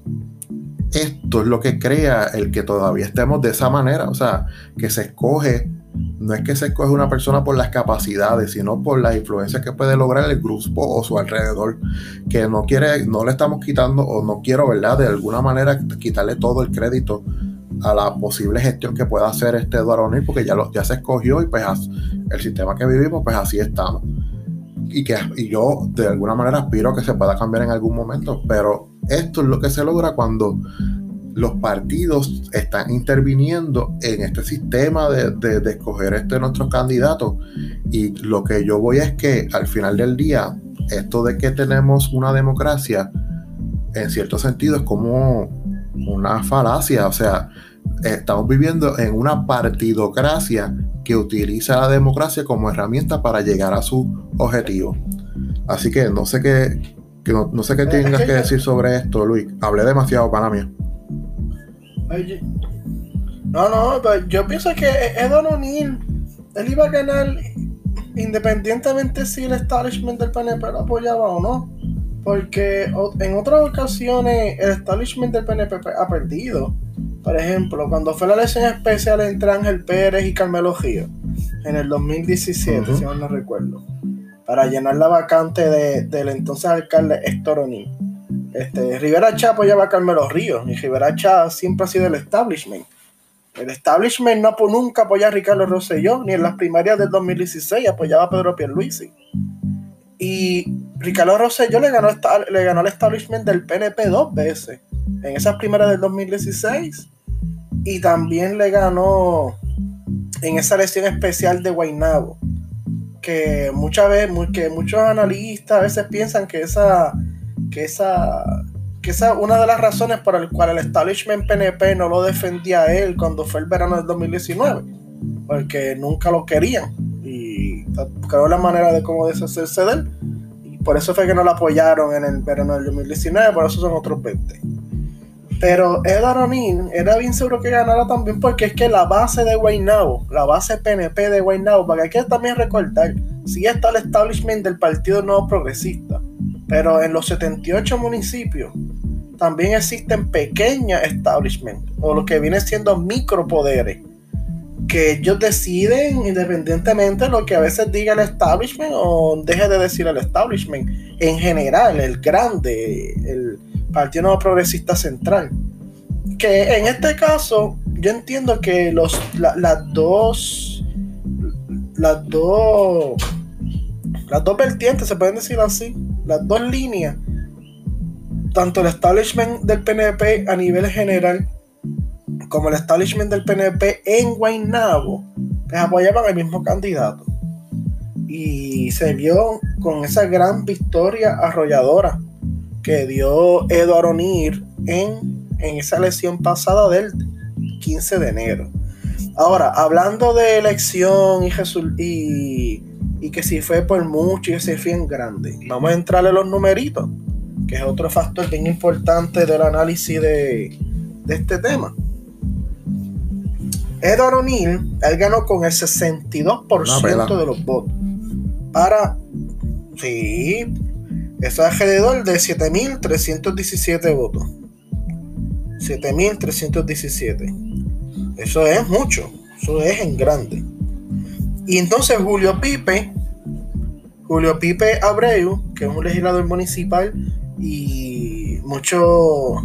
esto es lo que crea el que todavía estemos de esa manera, o sea, que se escoge no es que se escoge una persona por las capacidades, sino por las influencias que puede lograr el grupo o su alrededor, que no quiere, no le estamos quitando o no quiero, ¿verdad? De alguna manera quitarle todo el crédito a la posible gestión que pueda hacer este Eduardo porque ya se escogió y pues el sistema que vivimos, pues así estamos. Y, que, y yo de alguna manera aspiro a que se pueda cambiar en algún momento, pero esto es lo que se logra cuando los partidos están interviniendo en este sistema de, de, escoger este nuestros candidatos. Y lo que yo voy es que al final del día, esto de que tenemos una democracia, en cierto sentido, es como una falacia. O sea, estamos viviendo en una partidocracia que utiliza la democracia como herramienta para llegar a su objetivo. Así que no sé qué, no, sé qué tengas que decir sobre esto, Luis. Hablé demasiado para mí. No, no, pero yo pienso que Edward O'Neill, él iba a ganar independientemente si el establishment del PNP lo apoyaba o no. Porque en otras ocasiones el establishment del PNP ha perdido. Por ejemplo, cuando fue la elección especial entre Ángel Pérez y Carmelo Gio en el 2017, si no, no recuerdo, para llenar la vacante de, del entonces alcalde Héctor O'Neill. Este, Rivera Chá apoyaba a Carmelo Ríos y Rivera Chá siempre ha sido el establishment. El establishment no nunca apoyaba a Ricardo Rosselló, ni en las primarias del 2016 apoyaba a Pedro Pierluisi. Y Ricardo Rosselló le ganó, le ganó al establishment del PNP dos veces, en esas primarias del 2016 y también le ganó en esa elección especial de Guaynabo. Que muchas veces, que muchos analistas a veces piensan que esa, que esa, que esa una de las razones por las cuales el establishment PNP no lo defendía a él cuando fue el verano del 2019, porque nunca lo querían y buscaron la manera de cómo deshacerse de él. Y por eso fue que no lo apoyaron en el verano del 2019, por eso son otros 20. Pero Edward O'Neill era bien seguro que ganara también porque es que la base de Guaynabo, la base PNP de Guaynabo, para que hay que también recordar, sí está el establishment del Partido Nuevo Progresista, pero en los 78 municipios también existen pequeños establishments, o lo que viene siendo micropoderes, que ellos deciden independientemente de lo que a veces diga el establishment o deje de decir el establishment. En general, el grande, el Partido Nuevo Progresista Central. Que en este caso, yo entiendo que los, las dos. Las dos. Las dos vertientes, se pueden decir así. Las dos líneas. Tanto el establishment del PNP a nivel general. Como el establishment del PNP en Guaynabo. Pues apoyaban al mismo candidato. Y se vio con esa gran victoria arrolladora que dio Eduardo O'Neill en, en esa elección pasada del 15 de enero. Ahora, hablando de elección y, y, y que si fue por mucho y que si fue en grande, vamos a entrarle los numeritos, que es otro factor bien importante del análisis de, de este tema. Edward O'Neill, él ganó con el 62% de los votos. Para, sí, eso es alrededor de 7.317 votos. 7.317. Eso es mucho. Eso es en grande. Y entonces Julio Pipe, Julio Pipe Abreu, que es un legislador municipal y mucho,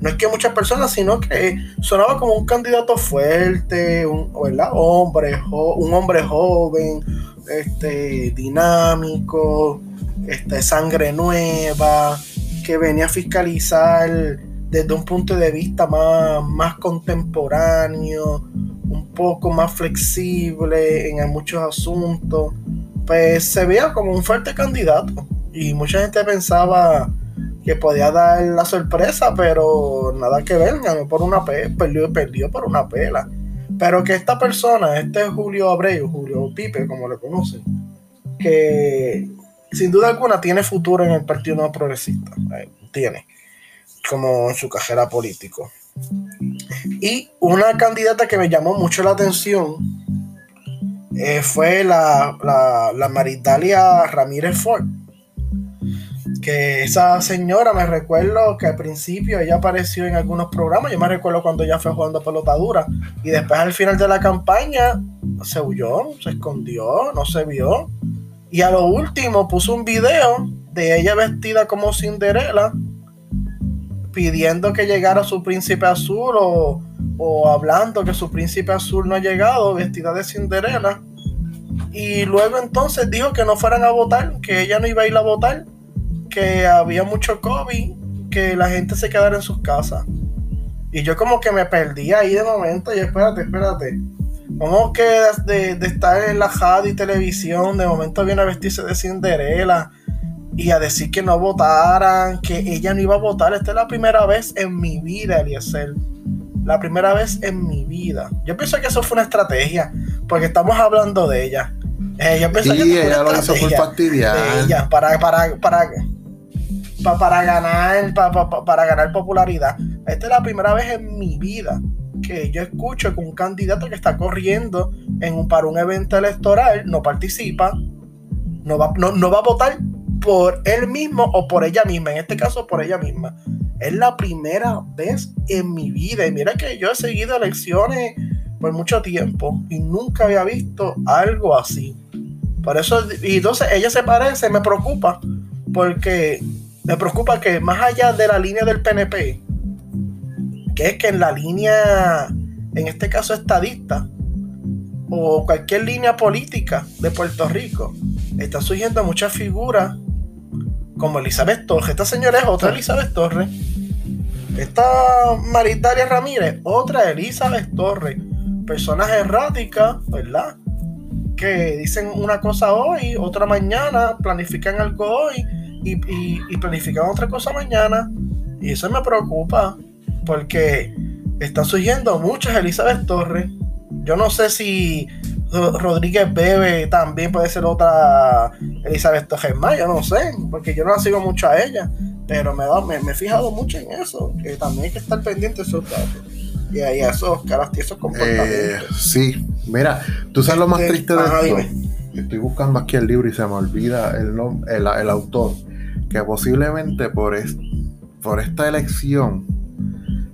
no es que muchas personas, sino que sonaba como un candidato fuerte, un hombre, un hombre joven, este, dinámico, este, sangre nueva, que venía a fiscalizar desde un punto de vista más, más contemporáneo, un poco más flexible en muchos asuntos, pues se veía como un fuerte candidato. Y mucha gente pensaba que podía dar la sorpresa, pero nada que ver, ganó por una perdió, perdió por una pela. Pero que esta persona, este Julio Abreu, Julio Pipe, como le conocen, que sin duda alguna tiene futuro en el Partido No Progresista. Eh, tiene, como en su cajera político. Y una candidata que me llamó mucho la atención eh, fue la, la, Maritalia Ramírez Ford. Que esa señora me recuerdo que al principio ella apareció en algunos programas. Yo me recuerdo cuando ella fue jugando pelotadura. Y después al final de la campaña se huyó, se escondió, no se vio. Y a lo último puso un video de ella vestida como Cinderella, pidiendo que llegara su príncipe azul o hablando que su príncipe azul no ha llegado, vestida de Cinderella. Y luego entonces dijo que no fueran a votar, que ella no iba a ir a votar, que había mucho COVID, que la gente se quedara en sus casas. Y yo como que me perdí ahí de momento y espérate, espérate. ¿Cómo que de, estar en la radio y televisión, de momento viene a vestirse de Cinderela y a decir que no votaran, que ella no iba a votar. Esta es la primera vez en mi vida, Eliezer. La primera vez en mi vida. Yo pienso que eso fue una estrategia, porque estamos hablando de ella. Eh, yo pienso Sí, que ella fue lo hizo por fastidiar. de ella para, para, para, pa- para ganar pa- pa- pa- para ganar popularidad. Esta es la primera vez en mi vida que yo escucho que un candidato que está corriendo en un, para un evento electoral no participa, no va, no, no va a votar por él mismo o por ella misma, en este caso por ella misma. Es la primera vez en mi vida y mira que yo he seguido elecciones por mucho tiempo y nunca había visto algo así. Por eso, y entonces ella se parece, me preocupa, porque me preocupa que más allá de la línea del PNP, que es que en la línea, en este caso estadista, o cualquier línea política de Puerto Rico, están surgiendo muchas figuras como Elizabeth Torres. Esta señora es otra Elizabeth Torres. Esta Maritaria Ramírez, otra Elizabeth Torres. Personas erráticas, ¿verdad? Que dicen una cosa hoy, otra mañana, planifican algo hoy y, y- y planifican otra cosa mañana. Y eso me preocupa porque están surgiendo muchas Elizabeth Torres. Yo no sé si Rodríguez Bebe también puede ser otra Elizabeth Torres más, yo no sé, porque yo no la sigo mucho a ella, pero me, da- me, me he fijado mucho en eso, que también hay que estar pendiente de esos datos y a, y a esos caras y esos Eh, comportamientos. sí, mira, tú sabes lo más triste de ajá, esto. dime. Estoy buscando aquí el libro y se me olvida el, el, el autor. Que posiblemente por, es- por esta elección,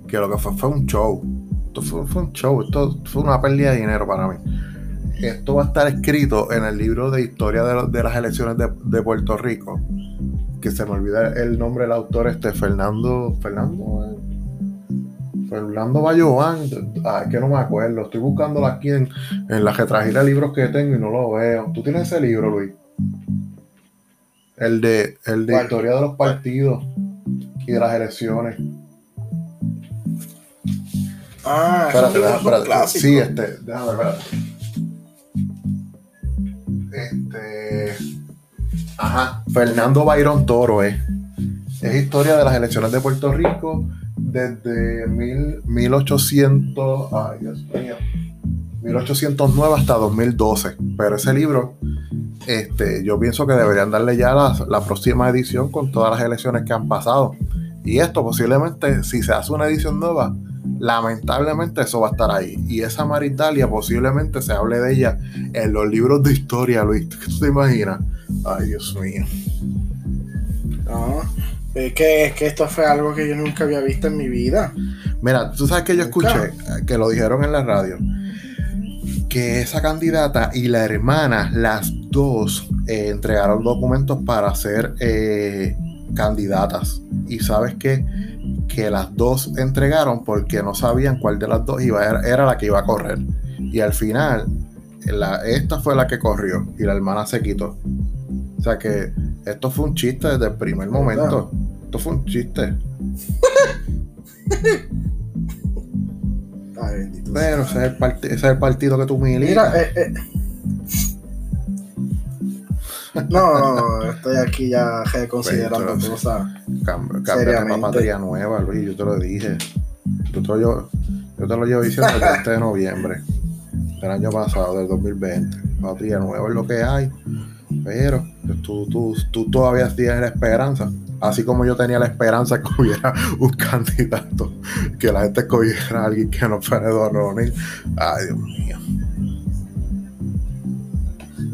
que lo que fue fue un show. Esto fue, fue un show, esto fue una pérdida de dinero para mí. Esto va a estar escrito en el libro de historia de, de las elecciones de, de Puerto Rico. Que se me olvida el nombre del autor, este Fernando. Fernando. eh, Fernando Bayován, ah, que no me acuerdo, estoy buscándolo aquí en, en la retragila de libros que tengo y no lo veo. ¿Tú tienes ese libro, Luis? El de, el de ¿Cuál? historia de los partidos y de las elecciones. Ah, es un Espérate, déjame- espérate. clásico. Sí, este, déjame, espérate. Este. Ajá. Fernando Byron Toro, eh. Es historia de las elecciones de Puerto Rico desde mil, 1800. Ay, Dios mío. 1809 hasta 2012. Pero ese libro, este, yo pienso que deberían darle ya la, la próxima edición con todas las elecciones que han pasado. Y esto posiblemente, si se hace una edición nueva, lamentablemente eso va a estar ahí. Y esa Maritalia posiblemente se hable de ella en los libros de historia, Luis. ¿Qué tú te imaginas? Ay, Dios mío. No, es que, es que esto fue algo que yo nunca había visto en mi vida. Mira, tú sabes que yo Nunca. escuché, que lo dijeron en la radio, que esa candidata y la hermana, las dos, eh, entregaron documentos para ser eh, candidatas. Y sabes qué? Que las dos entregaron porque no sabían cuál de las dos iba, era, era la que iba a correr. Y al final, la- esta fue la que corrió y la hermana se quitó. O sea que esto fue un chiste desde el primer momento. Esto fue un chiste. Ay, bendito Pero ese es el, ese es el partido que tú militas. Mira, eh, eh. No, no, estoy aquí ya reconsiderando Pero, cosas. Cámbiate para patria nueva, Luis. Yo te lo dije. Yo te lo, llevo- yo te lo llevo diciendo desde 20 de noviembre del año pasado, del 2020. Patria nueva es lo que hay. Pero tú, tú, tú todavía tienes la esperanza. Así como yo tenía la esperanza que hubiera un candidato, que la gente escogiera a alguien que no fuera O'Neill. Ay, Dios mío.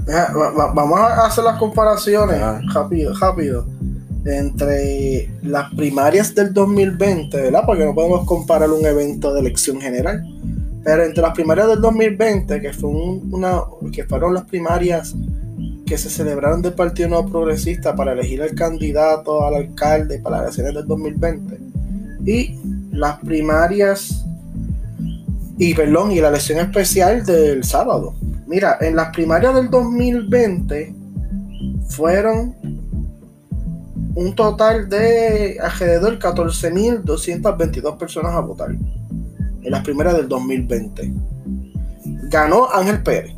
Va- Vamos a hacer las comparaciones rápido, rápido. Entre las primarias del 2020, ¿verdad? Porque no podemos comparar un evento de elección general. Pero entre las primarias del 2020, que, fue un- una, que fueron las primarias que se celebraron del Partido No Progresista para elegir al candidato al alcalde para las elecciones del 2020, y las primarias, y perdón, y la elección especial del sábado. Mira, en las primarias del 2020 fueron un total de alrededor de 14.222 personas a votar. En las primeras del 2020. Ganó Ángel Pérez.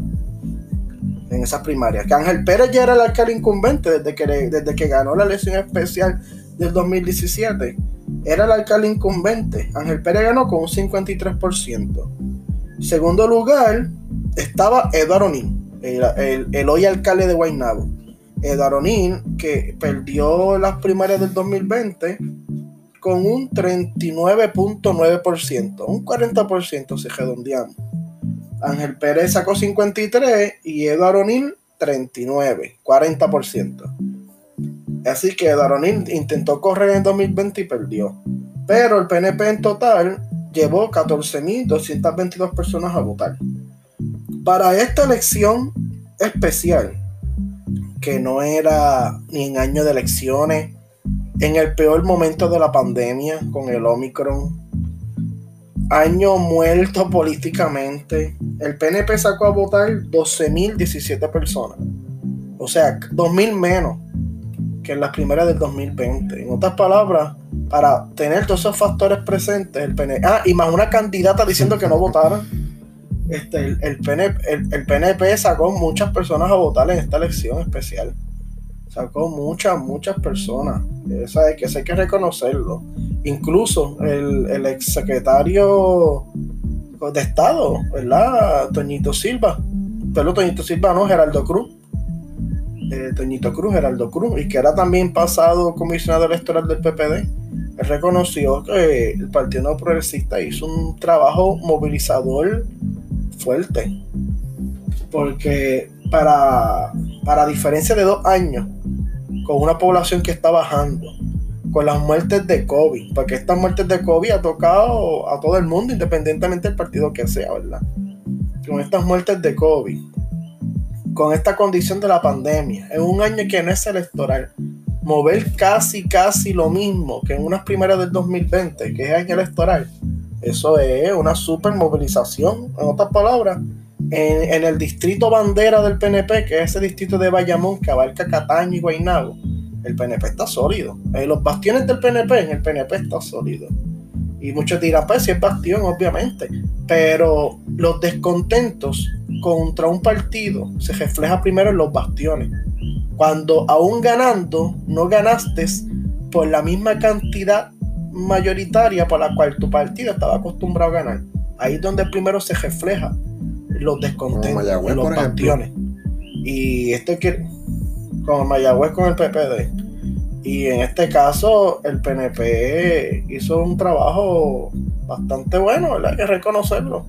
en esas primarias. Que Ángel Pérez ya era el alcalde incumbente desde que, desde que ganó la elección especial del 2017. Era el alcalde incumbente. Ángel Pérez ganó con un 53%. Segundo lugar estaba Eduardo Nin, el, hoy alcalde de Guaynabo. Eduardo Nin, que perdió las primarias del 2020 con un 39.9%, un 40% se redondeamos. Ángel Pérez sacó 53 y Eduardo Nin 39, 40%. Así que Eduardo Nin intentó correr en 2020 y perdió. Pero el PNP en total llevó 14.222 personas a votar. Para esta elección especial, que no era ni en año de elecciones, en el peor momento de la pandemia con el Omicron, año muerto políticamente, el PNP sacó a votar 12.017 personas. O sea, 2.000 menos que en las primeras del 2020. En otras palabras, para tener todos esos factores presentes, el PNP, ah, y más una candidata diciendo que no votaran, este, el, el, PNP, el, PNP sacó muchas personas a votar en esta elección especial sacó muchas, muchas personas. Eso hay que, que reconocerlo. Incluso el, el ex secretario de Estado, ¿verdad? Toñito Silva. Pero Toñito Silva no, Geraldo Cruz. Eh, Toñito Cruz, Geraldo Cruz, y que era también pasado comisionado electoral del PPD. Reconoció que el Partido No Progresista hizo un trabajo movilizador fuerte. Porque para, para diferencia de dos años, con una población que está bajando, con las muertes de COVID, porque estas muertes de COVID ha tocado a todo el mundo, independientemente del partido que sea, ¿verdad? Con estas muertes de COVID, con esta condición de la pandemia, en un año que no es electoral, mover casi, casi lo mismo que en unas primeras del 2020, que es año electoral, eso es una super movilización, en otras palabras, en, el distrito bandera del PNP, que es ese distrito de Bayamón que abarca Cataño y Guaynabo, el PNP está sólido. En los bastiones del PNP, en el PNP está sólido. Y muchos dirán, pues si es bastión, obviamente. Pero los descontentos contra un partido se refleja primero en los bastiones. Cuando aún ganando, no ganaste por la misma cantidad mayoritaria por la cual tu partido estaba acostumbrado a ganar. Ahí es donde primero se refleja los descontentos, los bastiones. Y esto que como Mayagüez con el PPD. Y en este caso, el PNP hizo un trabajo bastante bueno, ¿verdad? Hay que reconocerlo.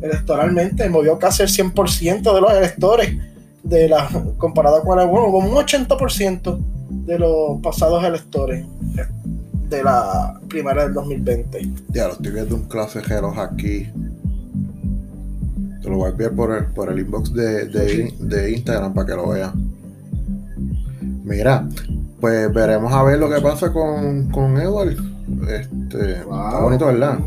Electoralmente movió casi el 100% de los electores de la comparado con el bueno, como un 80% de los pasados electores de la primera del 2020. Ya, lo estoy viendo un clasejero aquí te lo voy a enviar por el, por el inbox de, de, Instagram para que lo veas. Mira, pues veremos a ver lo que pasa con, con Edward. Este, Está bonito, ¿verdad?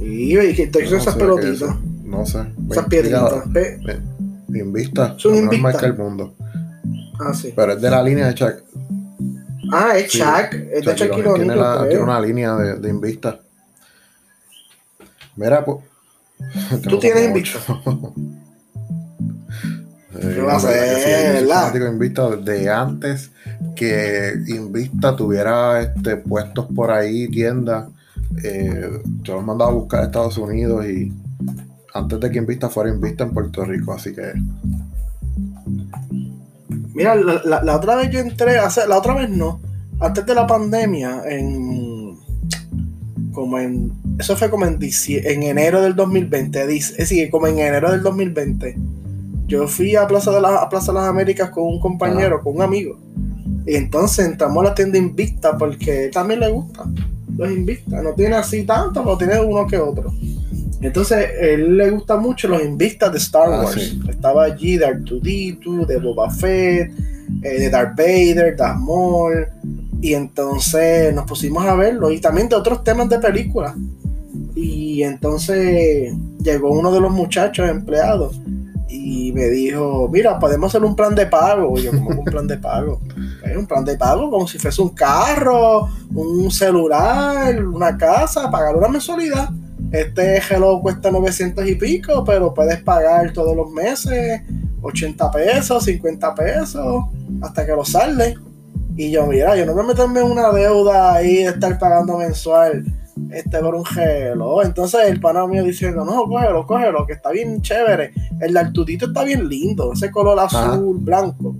Y, y que te hizo esas pelotitas. No sé. Esas piedritas. Invista. Es un invista. el mundo. Ah, sí. Pero es de la línea de Chuck. Ah, es Chuck. Es de Chuck Tiene, tiene una línea de, de Invista. Mira, pues. Tú tienes Invicta. ¿Qué va a ser, ¿verdad? Invicta desde antes que Invista tuviera este, puestos por ahí, tiendas. Eh, yo los mandaba a buscar a Estados Unidos y antes de que Invista fuera Invista en Puerto Rico, así que. Mira, la, la otra vez yo entré, la otra vez no, antes de la pandemia, en como en eso fue como en, en enero del 2020, es decir, como en enero del 2020. Yo fui a Plaza de, la, Plaza de las Américas con un compañero, con un amigo. Y entonces entramos a la tienda Invicta porque también le gusta los Invicta. No tiene así tanto, pero tiene uno que otro. Entonces, él le gusta mucho los Invicta de Star ah, Wars. Estaba allí de R2D2, de Boba Fett, eh, de Darth Vader, Darth Maul. Y entonces nos pusimos a verlo. Y también de otros temas de películas. Y entonces llegó uno de los muchachos empleados y me dijo, mira, podemos hacer un plan de pago. Y yo, como un plan de pago? un plan de pago como si fuese un carro, un celular, una casa, pagar una mensualidad. Este reloj cuesta 900 y pico, pero puedes pagar todos los meses 80 pesos, 50 pesos, hasta que lo sale. Y yo, mira, yo no me meterme en una deuda ahí de estar pagando mensual este por un gelo. Entonces el pana mío diciendo, no, cógelo, cógelo, que está bien chévere. El Artudito está bien lindo, ese color azul, blanco,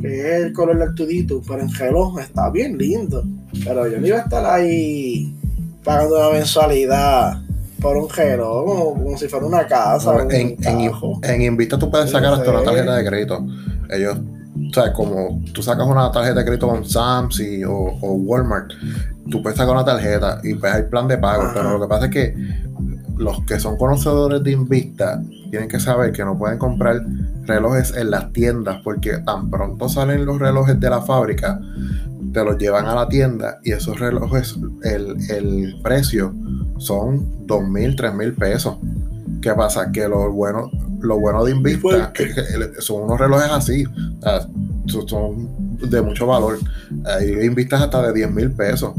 que es el color del Artudito, pero en gelo está bien lindo. Pero yo no iba a estar ahí pagando una mensualidad por un gelo, como, si fuera una casa. en, en, en, Invista tú puedes sacar hasta una tarjeta de crédito. Ellos o sea, como tú sacas una tarjeta de crédito con Sam's o, o, Walmart, tú puedes sacar una tarjeta y pues hay plan de pago, pero lo que pasa es que los que son conocedores de Invista tienen que saber que no pueden comprar relojes en las tiendas porque tan pronto salen los relojes de la fábrica, te los llevan a la tienda y esos relojes, el, el precio son dos mil, tres mil pesos. ¿Qué pasa? Que lo bueno, lo bueno de Invista es que son unos relojes así, son de mucho valor. Hay Invistas hasta de 10 mil pesos.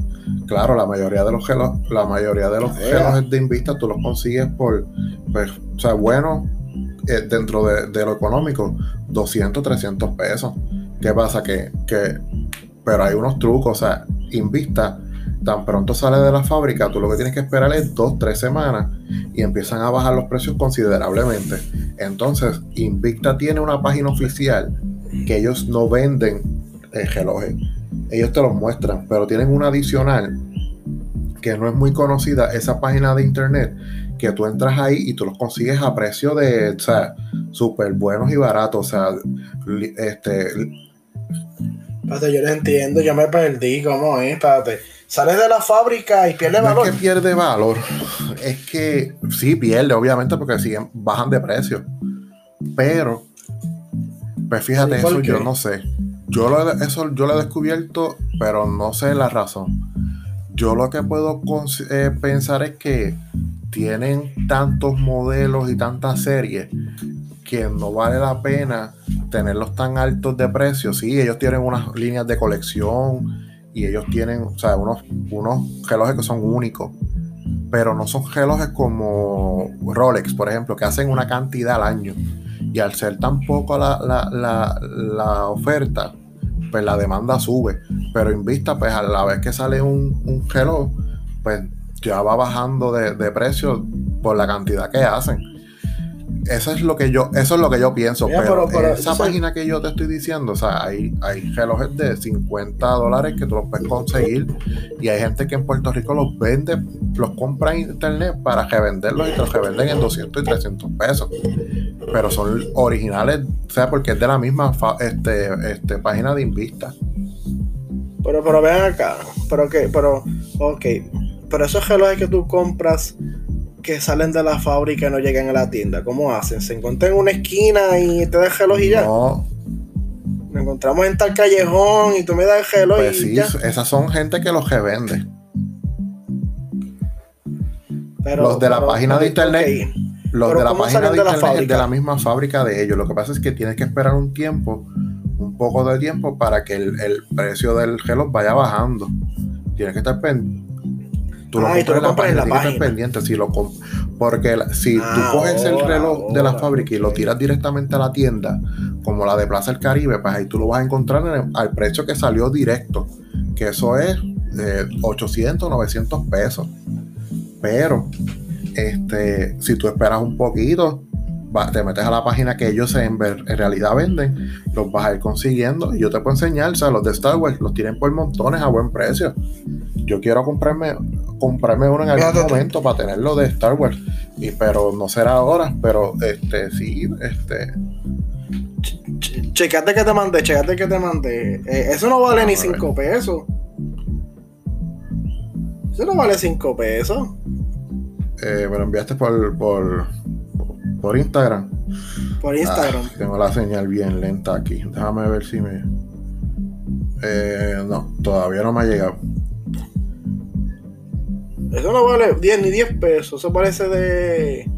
Claro, la mayoría de los relojes, la mayoría de los relojes de Invista tú los consigues por, pues, o sea, bueno, eh, dentro de, lo económico, 200, 300 pesos. ¿Qué pasa? Que, que, pero hay unos trucos, o sea, Invista tan pronto sale de la fábrica, tú lo que tienes que esperar es dos, tres semanas y empiezan a bajar los precios considerablemente. Entonces, Invicta tiene una página oficial que ellos no venden el relojes. Ellos te los muestran, pero tienen una adicional que no es muy conocida, esa página de internet, que tú entras ahí y tú los consigues a precio de, o sea, súper buenos y baratos, o sea, este... Espérate, yo no entiendo, yo me perdí, ¿cómo es? Espérate sales de la fábrica y pierde valor. es que pierde valor, es que sí pierde, obviamente, porque siguen, bajan de precio. Pero, pues fíjate, eso yo no sé. Yo lo, eso yo lo he descubierto, pero no sé la razón. Yo lo que puedo eh, pensar es que tienen tantos modelos y tantas series que no vale la pena tenerlos tan altos de precio. Sí, ellos tienen unas líneas de colección y ellos tienen, o sea, unos, unos relojes que son únicos, pero no son relojes como Rolex, por ejemplo, que hacen una cantidad al año. Y al ser tan poco la, la, oferta, pues la demanda sube. Pero en vista, pues a la vez que sale un, un reloj, pues ya va bajando de, de precio por la cantidad que hacen eso es lo que yo, eso es lo que yo pienso. pero, esa página que yo te estoy diciendo, o sea, hay, hay relojes de 50 dólares que tú los puedes conseguir y hay gente que en Puerto Rico los vende, los compra en internet para revenderlos y te los revenden en 200 y 300 pesos. Pero son originales, o sea, porque es de la misma este, este, página de Invista. Pero, pero vean acá, pero que, pero, ok, pero esos relojes que tú compras que salen de la fábrica y no llegan a la tienda? ¿Cómo hacen? ¿Se encuentran en una esquina y te das el reloj y ya? No. Nos encontramos en tal callejón y tú me das el reloj pues y sí, esas son gente que los revende. los de la página de internet. Los de la página de, internet de la misma fábrica de ellos. Lo que pasa es que tienes que esperar un tiempo, un poco de tiempo, para que el, el precio del reloj vaya bajando. Tienes que estar pendiente Tú lo ah, compras, en la página, pendiente. Si lo porque si tú ah, coges el reloj de la fábrica y lo tiras directamente a la tienda, como la de Plaza del Caribe, pues ahí tú lo vas a encontrar al precio que salió directo, que eso es de 800, 900 pesos. Pero, este, si tú esperas un poquito, te metes a la página que ellos en, en, realidad venden, los vas a ir consiguiendo. Y yo te puedo enseñar, o sea, los de Star Wars los tienen por montones a buen precio. Yo quiero comprarme comprarme uno en algún momento para tenerlo de Star Wars. Y, pero no será ahora, pero este sí, este. checate que te mandé, checate que te mandé. Eh, eso no vale ni 5 pesos. Eso no vale 5 pesos. Eh, me lo enviaste por, por, por Instagram. Por Instagram. Ah, tengo la señal bien lenta aquí. Déjame ver si me. Eh, no, todavía no me ha llegado. Eso no vale 10 ni 10 pesos. Eso parece de.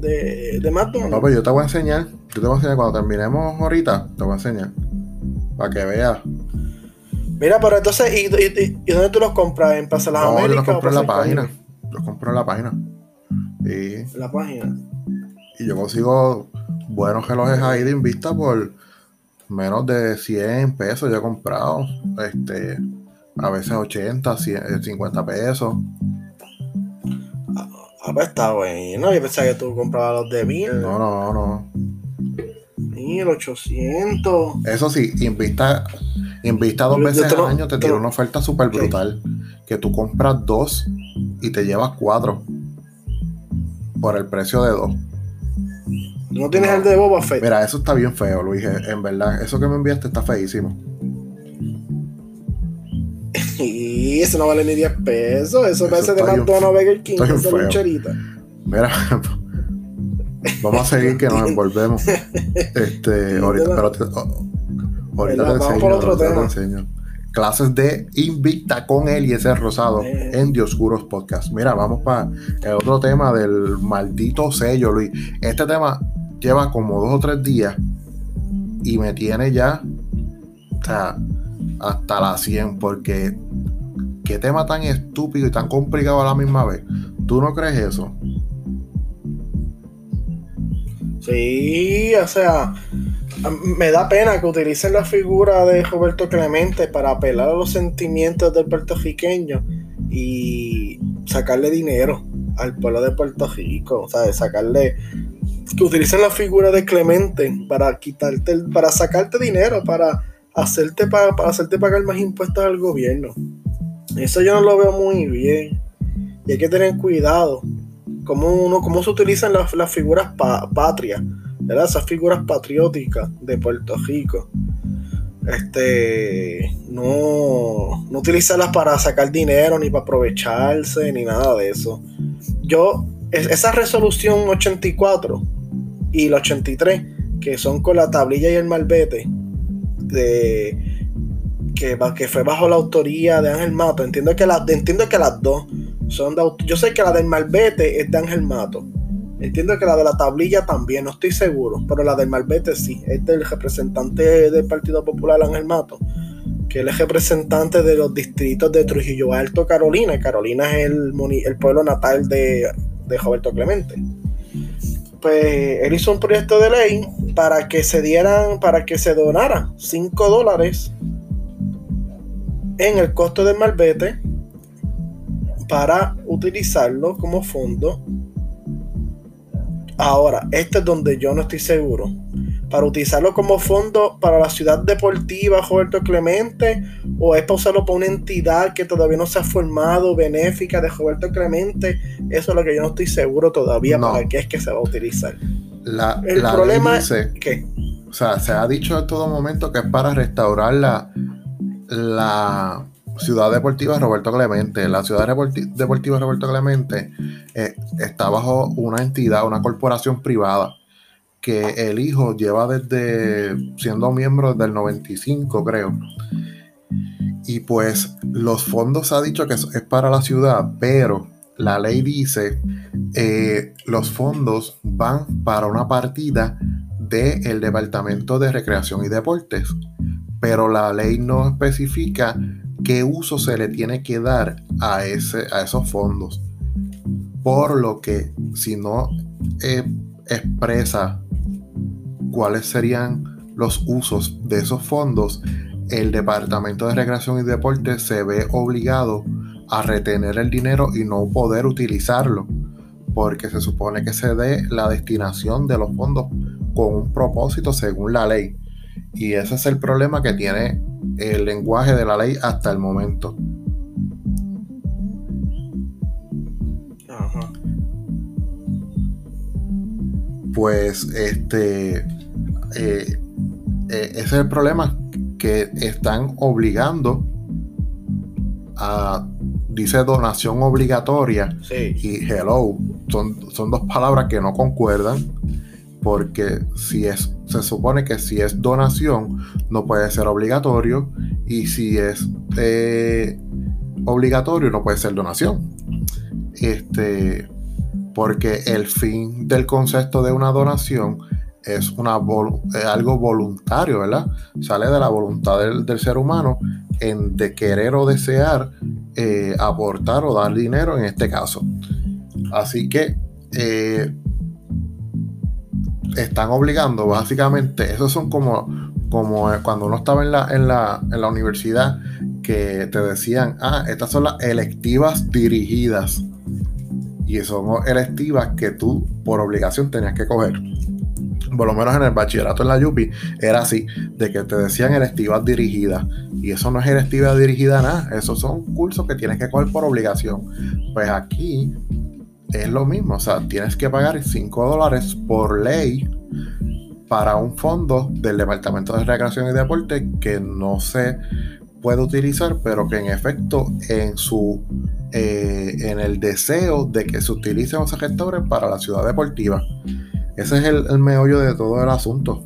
de. de McDonald's. No, pues yo te voy a enseñar. Yo te voy a enseñar cuando terminemos ahorita. Te voy a enseñar. Para que veas. Mira, pero entonces, ¿y, y, y dónde tú los compras? ¿En Plaza Las no, Américas? Yo los compro en la página. Los compro en la página. En la página. Y yo consigo buenos relojes ahí de Invista por menos de 100 pesos. Yo he comprado. Este, a veces 80, 100, eh, 50 pesos. Ah, pues está bueno. Yo pensaba que tú comprabas los de mil. No, no, no. 1800. Eso sí, Invista, Invista dos Yo veces lo- al año te te tira lo- una oferta súper brutal. Que tú compras dos y te llevas cuatro. Por el precio de dos. ¿Tú no tienes No. el de Boba Fett? Mira, eso está bien feo, Luis. eh, En verdad, eso que me enviaste está feísimo. Y eso no vale ni 10 pesos. Eso parece de McDonald's Burger King. esa lucherita. Mira, vamos a seguir que nos envolvemos. Este, ahorita, pero te, oh, ahorita te Vamos enseño, por otro ahorita te tema. enseño. Clases de Invicta con Eliezer Rosado Eh. en Dioscuros Podcast. Mira, vamos para el otro tema del maldito sello, Luis. Este tema lleva como dos o tres días y me tiene ya sea, hasta la 100 porque qué tema tan estúpido y tan complicado a la misma vez. ¿Tú no crees eso? Sí, o sea, me da pena que utilicen la figura de Roberto Clemente para apelar a los sentimientos del puertorriqueño y sacarle dinero al pueblo de Puerto Rico, o sea, sacarle que utilicen la figura de Clemente para quitarte, para sacarte dinero, para hacerte pa- para hacerte pagar más impuestos al gobierno. Eso yo no lo veo muy bien y hay que tener cuidado cómo uno, cómo se utilizan las, las figuras pa- patrias. Esas figuras patrióticas de Puerto Rico. Este, no, no utilizarlas para sacar dinero, ni para aprovecharse, ni nada de eso. Yo, es- esa resolución 84 y la 83, que son con la tablilla y el malvete, de, que, que fue bajo la autoría de Ángel Mato, entiendo que, las entiendo que las dos son de yo sé que la del malvete es de Ángel Mato. Entiendo que la de la tablilla también, no estoy seguro, pero la del malvete sí, es del representante del Partido Popular Ángel Mato, que él es representante de los distritos de Trujillo Alto, Carolina. Carolina es el, el pueblo natal de, de Roberto Clemente. Pues él hizo un proyecto de ley para que se dieran, para que se donara 5 dólares en el costo del malvete para utilizarlo como fondo. Ahora, este es donde yo no estoy seguro. Para utilizarlo como fondo para la ciudad deportiva Roberto Clemente o es para usarlo para una entidad que todavía no se ha formado, benéfica de Roberto Clemente. Eso es lo que yo no estoy seguro todavía No. para qué es que se va a utilizar. La, El la problema dice, ¿Qué? o sea, se ha dicho en todo momento que es para restaurar la, la ciudad deportiva Roberto Clemente. La ciudad deporti- deportiva Roberto Clemente eh, está bajo una entidad, una corporación privada que el hijo lleva desde siendo miembro desde el 95, creo. Y pues los fondos ha dicho que es para la ciudad, pero la ley dice eh, los fondos van para una partida del Departamento de Recreación y Deportes, pero la ley no especifica qué uso se le tiene que dar a, ese, a esos fondos. Por lo que si no eh, expresa cuáles serían los usos de esos fondos, el Departamento de Recreación y Deportes se ve obligado a retener el dinero y no poder utilizarlo, porque se supone que se dé la destinación de los fondos con un propósito según la ley. Y ese es el problema que tiene el lenguaje de la ley hasta el momento. Ajá. Pues este eh, eh, ese es el problema que están obligando a dice donación obligatoria Sí. y hello son, son dos palabras que no concuerdan porque si es se supone que si es donación no puede ser obligatorio y si es eh, obligatorio no puede ser donación este porque el fin del concepto de una donación es una eh, algo voluntario, ¿verdad? Sale de la voluntad del, del ser humano en de querer o desear eh, aportar o dar dinero en este caso. Así que eh, están obligando, básicamente, esos son como, como cuando uno estaba en la, en, la, en la universidad que te decían, ah, estas son las electivas dirigidas. Y son electivas que tú por obligación tenías que coger por lo menos en el bachillerato en la Yupi, era así, de que te decían electivas dirigidas. Y eso no es electiva dirigida nada, esos son cursos que tienes que coger por obligación. Pues aquí es lo mismo, o sea, tienes que pagar 5 dólares por ley para un fondo del Departamento de Recreación y Deporte que no se puede utilizar, pero que en efecto en su eh, en el deseo de que se utilicen esos gestores para la ciudad deportiva. Ese es el, meollo de todo el asunto.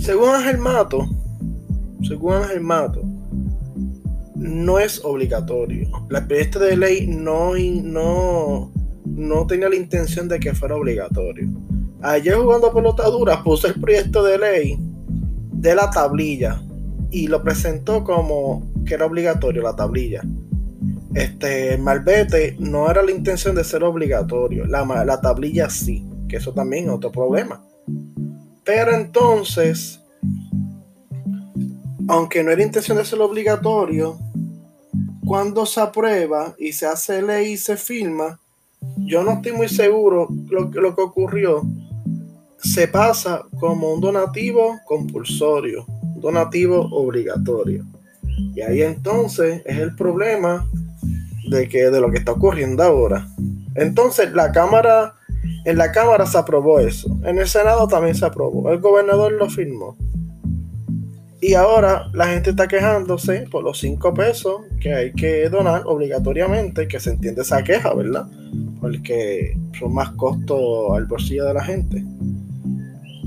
según Ángel Mato, según Ángel Mato, no es obligatorio. La proyecto de ley no, no, no tenía la intención de que fuera obligatorio. Ayer jugando a pelota dura puse el proyecto de ley de la tablilla y lo presentó como que era obligatorio la tablilla este, Malvete no era la intención de ser obligatorio, la, la tablilla sí, que eso también es otro problema. Pero entonces, aunque no era intención de ser obligatorio, cuando se aprueba y se hace ley y se firma, yo no estoy muy seguro lo, lo que ocurrió. Se pasa como un donativo compulsorio, donativo obligatorio. Y ahí entonces es el problema de, que, de lo que está ocurriendo ahora. Entonces, la Cámara, en la Cámara se aprobó eso. En el Senado también se aprobó. El gobernador lo firmó. Y ahora la gente está quejándose por los 5 pesos que hay que donar obligatoriamente, que se entiende esa queja, ¿verdad? Porque son más costos al bolsillo de la gente.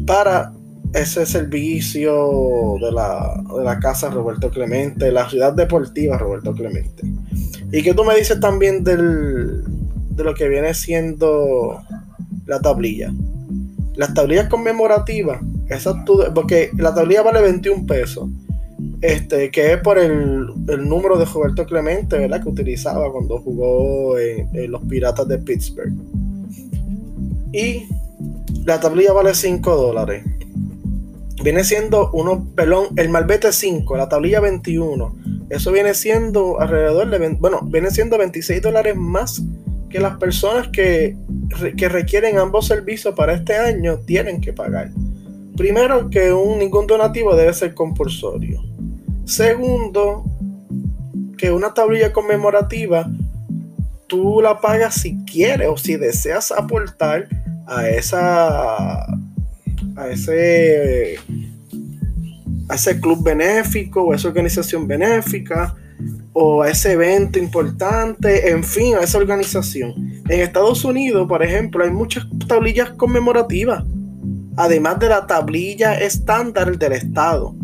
Para ese servicio de la, de la casa Roberto Clemente, la ciudad deportiva Roberto Clemente. ¿Y qué tú me dices también del, de lo que viene siendo la tablilla? Las tablillas conmemorativas, esas porque la tablilla vale 21 pesos, este, que es por el, número de Roberto Clemente, ¿verdad? Que utilizaba cuando jugó en, los Piratas de Pittsburgh. Y la tablilla vale 5 dólares. Viene siendo uno, pelón, el malvete 5, la tablilla 21 eso viene siendo alrededor de, bueno, viene siendo 26 dólares más que las personas que, que requieren ambos servicios para este año tienen que pagar. Primero, que ningún donativo debe ser compulsorio. Segundo, que una tablilla conmemorativa tú la pagas si quieres o si deseas aportar a esa a ese a ese club benéfico o a esa organización benéfica o a ese evento importante, en fin, a esa organización. En Estados Unidos, por ejemplo, hay muchas tablillas conmemorativas, además de la tablilla estándar del Estado.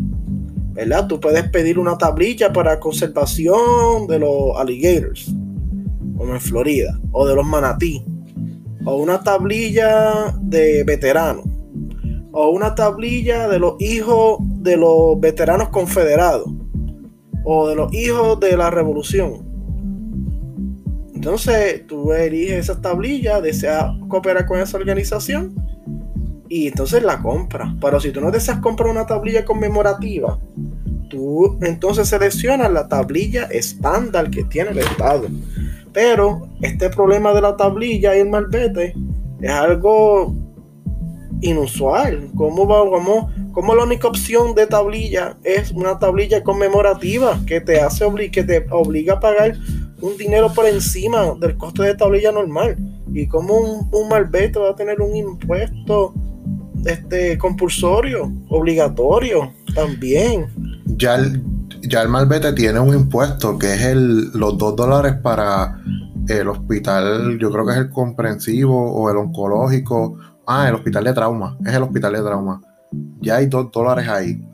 ¿Verdad? Tú puedes pedir una tablilla para conservación de los alligators, como en Florida, o de los manatí, o una tablilla de veteranos o una tablilla de los hijos de los veteranos confederados o de los hijos de la revolución. Entonces tú eliges esa tablilla, deseas cooperar con esa organización y entonces la compras. Pero si tú no deseas comprar una tablilla conmemorativa, tú entonces seleccionas la tablilla estándar que tiene el Estado. Pero este problema de la tablilla y el malvete es algo inusual. ¿Cómo, va, cómo, la única opción de tablilla es una tablilla conmemorativa que te hace que te obliga a pagar un dinero por encima del costo de tablilla normal? ¿Y cómo un, un malvete va a tener un impuesto este compulsorio, obligatorio también? Ya el, ya el malvete tiene un impuesto que es el, los dos dólares para el hospital, yo creo que es el comprensivo o el oncológico Ah, el hospital de trauma. Es el hospital de trauma. Ya hay dos dólares ahí.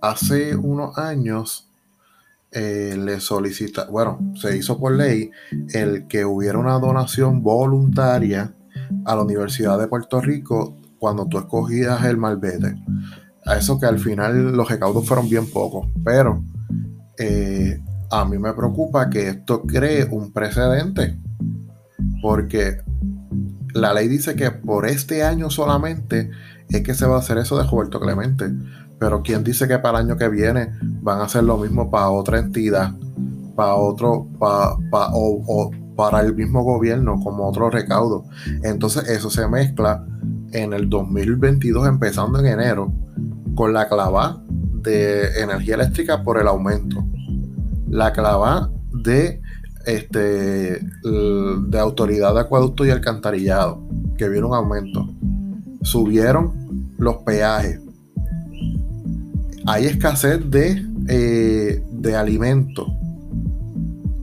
Hace unos años eh, le solicita, bueno, se hizo por ley el que hubiera una donación voluntaria a la Universidad de Puerto Rico cuando tú escogías el malvete. A eso que al final los recaudos fueron bien pocos, pero eh, a mí me preocupa que esto cree un precedente, porque la ley dice que por este año solamente es que se va a hacer eso de Roberto Clemente, pero ¿quién dice que para el año que viene van a hacer lo mismo para otra entidad, para otro, para, o, para el mismo gobierno como otro recaudo? Entonces eso se mezcla en el 2022, empezando en enero, con la clava de energía eléctrica por el aumento la clava de este de autoridad de acueducto y alcantarillado, que vieron un aumento. Subieron los peajes. Hay escasez de, eh, de alimentos.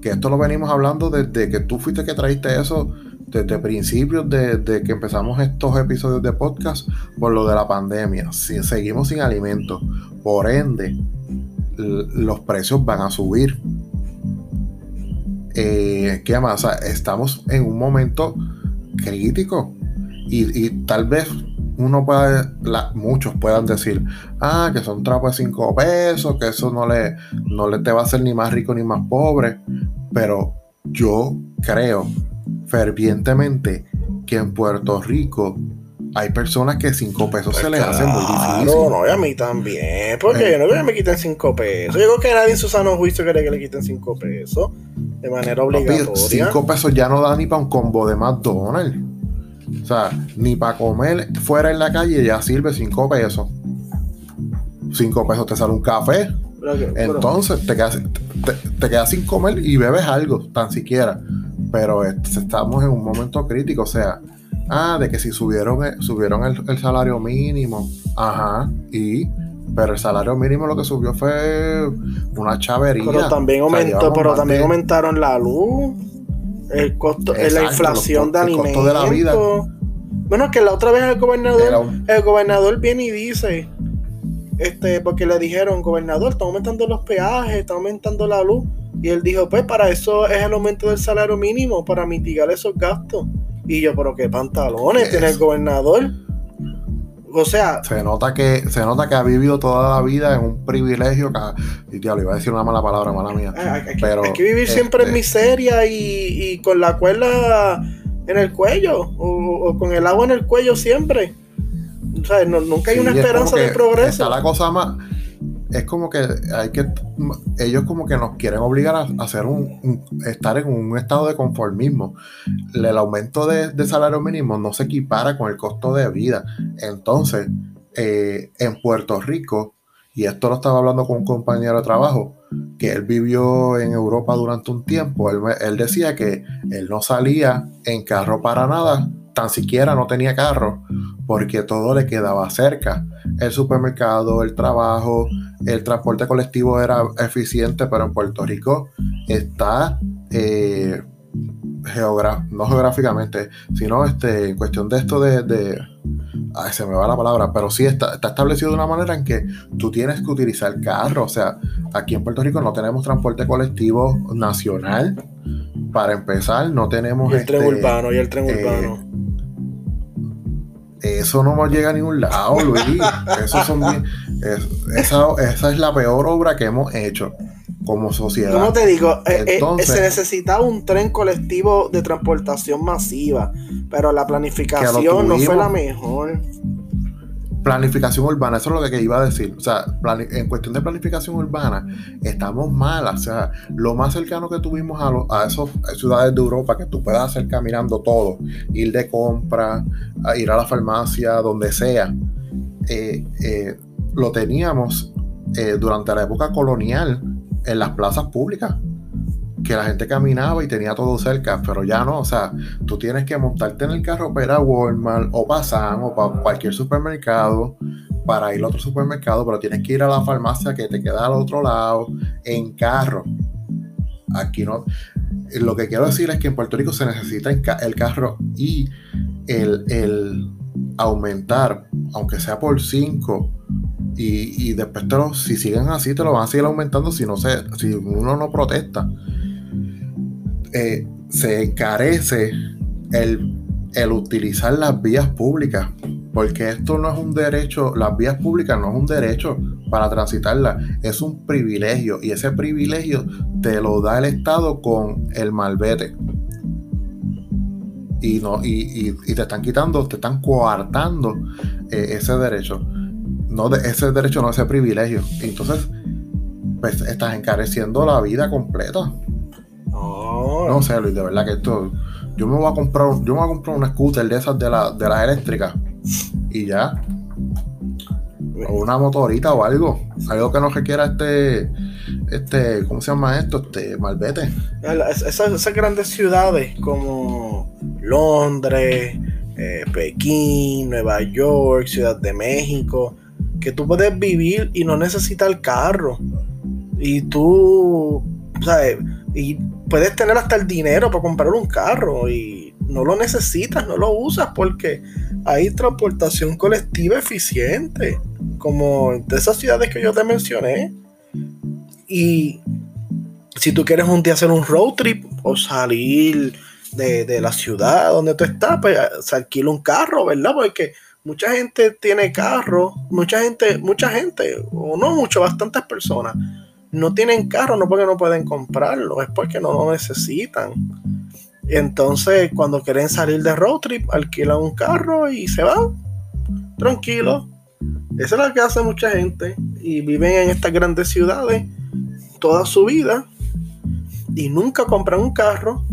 Que esto lo venimos hablando desde que tú fuiste que traíste eso desde principios de, que empezamos estos episodios de podcast por lo de la pandemia. Si, seguimos sin alimentos. Por ende, los precios van a subir. Eh, ¿Qué más? estamos en un momento crítico y, tal vez uno puede, muchos puedan decir, ah, que son trapos de 5 pesos, que eso no le, no le te va a hacer ni más rico ni más pobre, pero yo creo fervientemente que en Puerto Rico hay personas que 5 pesos se les hace muy difícil. No, no, y a mí también. Porque yo no creo que me quiten 5 pesos. Yo creo que nadie en su sano juicio quiere que le quiten 5 pesos de manera obligatoria. 5 pesos ya no da ni para un combo de McDonald's. O sea, ni para comer fuera en la calle ya sirve 5 pesos. 5 pesos te sale un café. Entonces te quedas, te, quedas sin comer y bebes algo, tan siquiera. Pero estamos en un momento crítico. O sea, Ah, de que si subieron, subieron el, salario mínimo. Ajá. Y. Pero el salario mínimo lo que subió fue una chavería. Pero también aumentó, pero también aumentaron la luz, el costo, la inflación de alimentos. de la vida. Bueno, que la otra vez el gobernador, el gobernador viene y dice, este, porque le dijeron, gobernador, está aumentando los peajes, está aumentando la luz. Y él dijo, pues para eso es el aumento del salario mínimo, para mitigar esos gastos. Y yo, pero qué pantalones tiene el gobernador. O sea. Se nota que, se nota que ha vivido toda la vida en un privilegio. y tío, le iba a decir una mala palabra, mala mía. Hay, pero, hay que vivir siempre en este miseria y, con la cuerda en el cuello. O, con el agua en el cuello siempre. O sea, nunca hay una esperanza de progreso. Está la cosa más es como que hay que ellos como que nos quieren obligar a, hacer un, estar en un estado de conformismo. El aumento de, salario mínimo no se equipara con el costo de vida. Entonces eh, en Puerto Rico y esto lo estaba hablando con un compañero de trabajo que él vivió en Europa durante un tiempo él, él decía que él no salía en carro para nada tan siquiera no tenía carro porque todo le quedaba cerca. El supermercado, el trabajo, el transporte colectivo era eficiente, pero en Puerto Rico está, eh, no geográficamente, sino este, en cuestión de esto de, ay, se me va la palabra, pero sí está, está, establecido de una manera en que tú tienes que utilizar carro. O sea, aquí en Puerto Rico no tenemos transporte colectivo nacional. Para empezar, no tenemos. el tren este, urbano, y el tren eh, urbano eso no llega a ningún lado, Luis. Eso son esa, esa, es la peor obra que hemos hecho como sociedad. ¿Cómo te digo? Eh, eh, se necesitaba un tren colectivo de transportación masiva, pero la planificación no fue la mejor planificación urbana, eso es lo que iba a decir. O sea, en cuestión de planificación urbana, estamos malas. O sea, lo más cercano que tuvimos a, a esas ciudades de Europa que tú puedas hacer caminando todo, ir de compra, ir a la farmacia, donde sea, eh, lo teníamos durante la época colonial en las plazas públicas que la gente caminaba y tenía todo cerca, pero ya no, o sea, tú tienes que montarte en el carro para ir a Walmart o para Sam o para cualquier supermercado para ir a otro supermercado, pero tienes que ir a la farmacia que te queda al otro lado en carro. Aquí no. Lo que quiero decir es que en Puerto Rico se necesita el carro y el, aumentar, aunque sea por 5, y, y, después si siguen así, te lo van a seguir aumentando si no se, si uno no protesta. Eh, se encarece el, el utilizar las vías públicas, porque esto no es un derecho, las vías públicas no es un derecho para transitarla. Es un privilegio y ese privilegio te lo da el Estado con el malvete. Y, no, y, te están quitando, te están coartando eh, ese derecho. No de, ese derecho, no ese privilegio. Entonces, pues estás encareciendo la vida completa. No sé, Luis, de verdad que esto. Yo me voy a comprar, yo me voy a comprar una scooter de esas de, la, de las eléctricas. Y ya. O una motorita o algo. Algo que no requiera este. Este. ¿Cómo se llama esto? Este. Malvete. Esas, grandes ciudades como Londres, eh, Pekín, Nueva York, Ciudad de México. Que tú puedes vivir y no necesitas el carro. Y tú. ¿sabes? Y puedes tener hasta el dinero para comprar un carro y no lo necesitas, no lo usas porque hay transportación colectiva eficiente, como de esas ciudades que yo te mencioné. Y si tú quieres un día hacer un road trip o salir de, la ciudad donde tú estás, pues se alquila un carro, ¿verdad? Porque mucha gente tiene carro, mucha gente, mucha gente, o no mucho, bastantes personas no tienen carro, no porque no pueden comprarlo, es porque no lo necesitan. Entonces, cuando quieren salir de road trip, alquilan un carro y se van tranquilos. Eso es lo que hace mucha gente y viven en estas grandes ciudades toda su vida y nunca compran un carro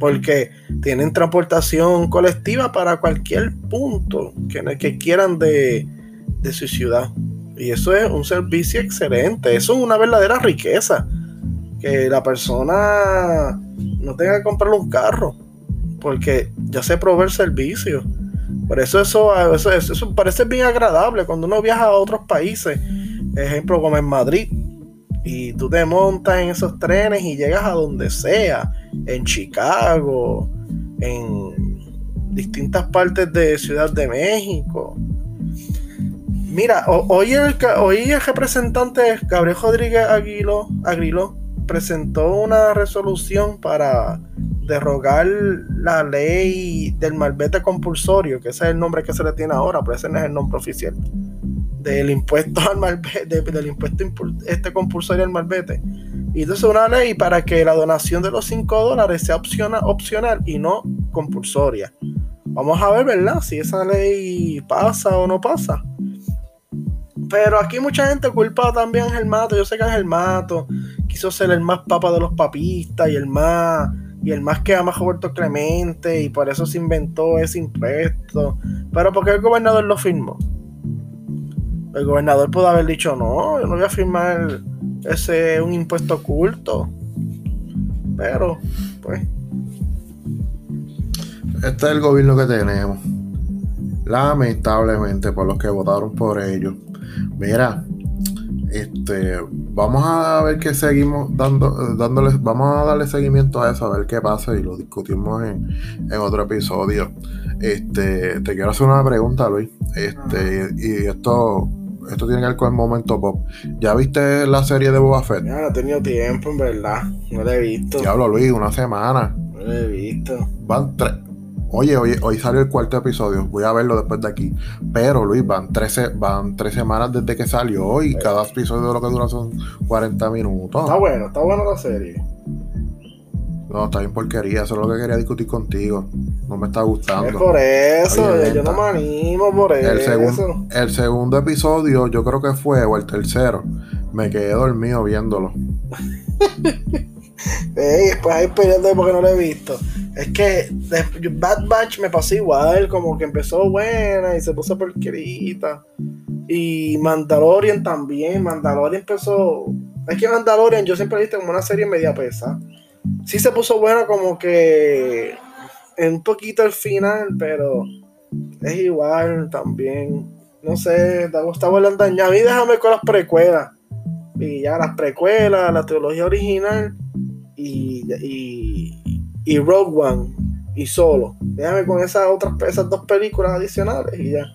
porque tienen transportación colectiva para cualquier punto que, que quieran de, de su ciudad. Y eso es un servicio excelente. Eso es una verdadera riqueza. Que la persona no tenga que comprarle un carro. Porque ya se provee el servicio. Por eso eso, eso, eso, parece bien agradable cuando uno viaja a otros países. Ejemplo como en Madrid. Y tú te montas en esos trenes y llegas a donde sea. En Chicago. En distintas partes de Ciudad de México Mira, hoy el, hoy el representante Gabriel Rodríguez Aguilo, presentó una resolución para derrogar la ley del malvete compulsorio, que ese es el nombre que se le tiene ahora, pero ese no es el nombre oficial, del impuesto al malvete, del impuesto este compulsorio al malvete. Y entonces una ley para que la donación de los 5 dólares sea opcional, opcional y no compulsoria. Vamos a ver, ¿verdad? Si esa ley pasa o no pasa. Pero aquí mucha gente culpa también a Ángel Mato. Yo sé que Ángel Mato quiso ser el más papa de los papistas y el más y el más que ama a Roberto Clemente y por eso se inventó ese impuesto. Pero porque el gobernador lo firmó. El gobernador pudo haber dicho, no, yo no voy a firmar ese un impuesto oculto. Pero, pues. Este es el gobierno que tenemos. Lamentablemente, por los que votaron por ellos. Mira, este, vamos a ver qué seguimos dando, dándoles, vamos a darle seguimiento a eso, a ver qué pasa y lo discutimos en, otro episodio. Este, te quiero hacer una pregunta, Luis. Este, y esto, esto tiene que ver con el momento pop. ¿Ya viste la serie de Boba Fett? Ya no he tenido tiempo, en verdad. No la he visto. Diablo, Luis, una semana. No la he visto. Van tres Oye, hoy, hoy salió el cuarto episodio, voy a verlo después de aquí. Pero Luis, van 13, van tres semanas desde que salió y cada episodio de lo que dura son 40 minutos. Está bueno, está buena la serie. No, está bien porquería, eso es lo que quería discutir contigo. No me está gustando. Es por eso, yo no me animo por el eso. el segundo episodio, yo creo que fue, o el tercero, me quedé dormido viéndolo. Ey, después ahí peleando porque no lo he visto. Es que Bad Batch me pasó igual, como que empezó buena y se puso porquerita. Y Mandalorian también. Mandalorian empezó. Es que Mandalorian yo siempre he visto como una serie media pesa. Sí se puso buena como que en un poquito el final, pero es igual también. No sé, está volando A mí déjame con las precuelas. Y ya las precuelas, la trilogía original y, y, Rogue One y solo. Déjame con esas otras esas dos películas adicionales y ya.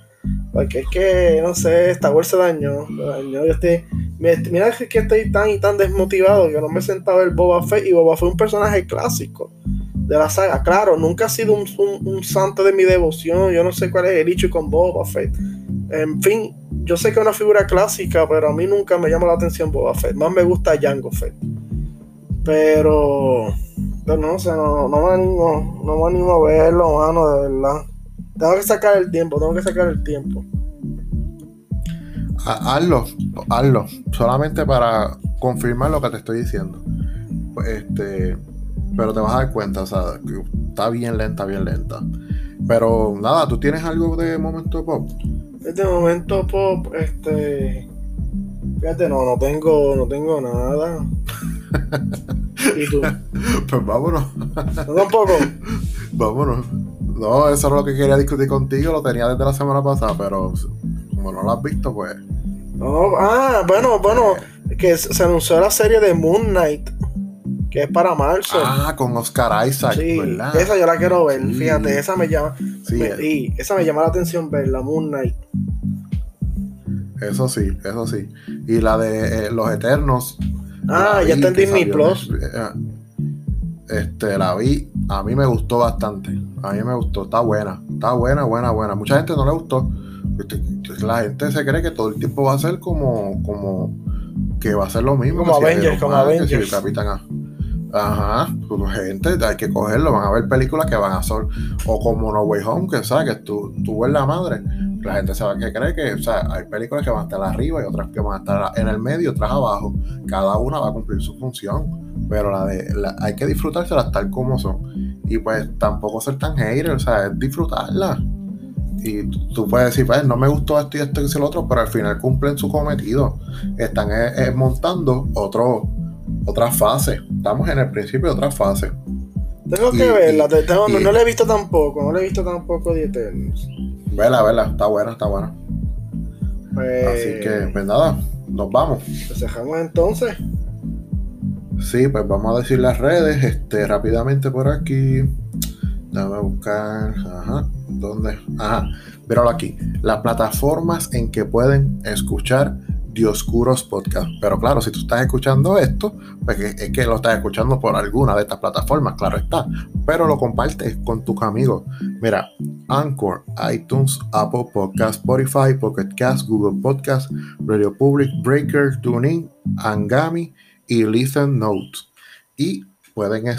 Porque es que, no sé, esta Wars se dañó. Yo estoy, mira que estoy tan y tan desmotivado que no me he sentado el Boba Fett. Y Boba fue un personaje clásico de la saga. Claro, nunca ha sido un, santo de mi devoción. Yo no sé cuál es el hecho con Boba Fett. En fin, yo sé que es una figura clásica, pero a mí nunca me llama la atención Boba Fett. Más me gusta Jango Fett. Pero, pero no sé, no, no, me animo, no me animo a verlo, mano, de verdad. Tengo que sacar el tiempo, tengo que sacar el tiempo. Hazlo, hazlo. Solamente para confirmar lo que te estoy diciendo. Este, pero te vas a dar cuenta, o sea, que está bien lenta, bien lenta. Pero nada, ¿tú tienes algo de momento pop? De momento pop, este. Fíjate, no, no tengo, no tengo nada. ¿Y tú? Pues vámonos. ¿No tampoco? vámonos. No, eso es lo que quería discutir contigo, lo tenía desde la semana pasada, pero como no lo has visto, pues. No, ah, bueno, bueno, que se anunció la serie de Moon Knight, que es para marzo. Ah, con Oscar Isaac, sí, ¿verdad? Esa yo la quiero ver, fíjate, esa me llama. Sí, me- eh. y esa me llama la atención verla, Moon Knight. Eso sí, eso sí. Y la de eh, Los Eternos. Ah, la ya está en Disney Plus. eh, Este, la vi, a mí me gustó bastante. A mí me gustó, está buena, está buena, buena, buena. Mucha gente no le gustó. La gente se cree que todo el tiempo va a ser como, como que va a ser lo mismo. Como que Avengers, como Man, que si Avengers. Capitán A- Ajá, pues, gente, hay que cogerlo, van a ver películas que van a ser, o como No Way Home, que sabes que tú, tú ves la madre, la gente se va que cree que, o sea, hay películas que van a estar arriba y otras que van a estar en el medio, otras abajo, cada una va a cumplir su función, pero la de, la- hay que disfrutárselas tal como son, y pues tampoco ser tan hater, o sea, es disfrutarla. Y tú, puedes decir, pues no me gustó esto y esto y lo otro, pero al final cumplen su cometido. Están eh, eh, montando otro, otra fase. Estamos en el principio de otra fase. Tengo que verla, tengo- no, y- no la he visto tampoco, no la he visto tampoco de Eternals. Vela, vela, está buena, está buena. Pues, Así que, pues nada, nos vamos. pues dejamos entonces. Sí, pues vamos a decir las redes, este, rápidamente por aquí. Déjame buscar. Ajá. ¿Dónde? Ajá. Míralo aquí. Las plataformas en que pueden escuchar Dioscuros Podcast. Pero claro, si tú estás escuchando esto, pues es que lo estás escuchando por alguna de estas plataformas, claro está. Pero lo compartes con tus amigos. Mira, Anchor, iTunes, Apple Podcast, Spotify, Pocket Cast, Google Podcast, Radio Public, Breaker, TuneIn, Angami y Listen Notes. Y pueden eh,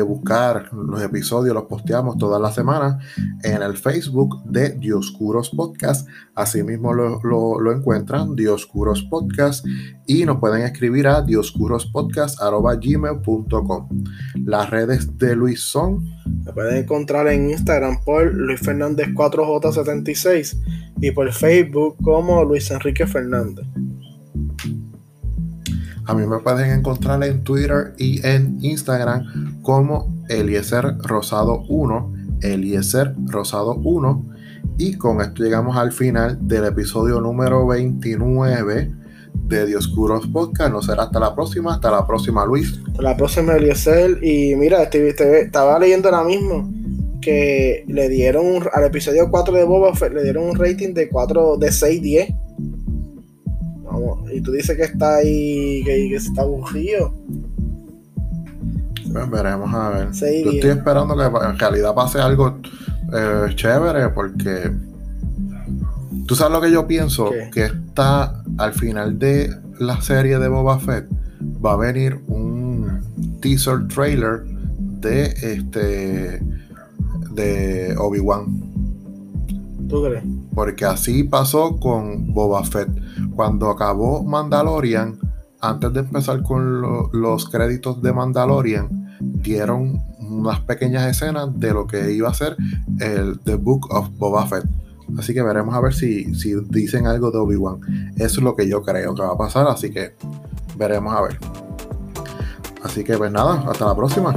buscar los episodios, los posteamos todas las semanas en el Facebook de Dioscuros Podcast. Asimismo lo, lo, lo encuentran, Dioscuros Podcast, y nos pueden escribir a dioscurospodcast.gmail.com. Las redes de Luis son Me pueden encontrar en Instagram por Luis Fernández 4J76 y por Facebook como Luis Enrique Fernández. A mí me pueden encontrar en Twitter y en Instagram como Eliezer Rosado 1, Eliezer Rosado 1. Y con esto llegamos al final del episodio número 29 de Dioscuros Podcast. No será hasta la próxima. Hasta la próxima, Luis. La próxima Eliezer y mira, este- este- estaba leyendo ahora mismo que le dieron al episodio 4 de Boba Fett le dieron un rating de 4 de 6 10. Vamos, y tú dices que está ahí que, que está aburrido. Pues veremos a ver. Sí, Yo estoy esperando que en realidad pase algo eh, chévere porque tú sabes lo que yo pienso ¿Qué? que está al final de la serie de Boba Fett va a venir un teaser trailer de este de Obi-Wan ¿Tú crees? Porque así pasó con Boba Fett. Cuando acabó Mandalorian, antes de empezar con lo- los créditos de Mandalorian, dieron unas pequeñas escenas de lo que iba a ser el The Book of Boba Fett. Así que veremos a ver si, si dicen algo de Obi-Wan. Eso es lo que yo creo que va a pasar, así que veremos a ver. Así que pues nada, hasta la próxima.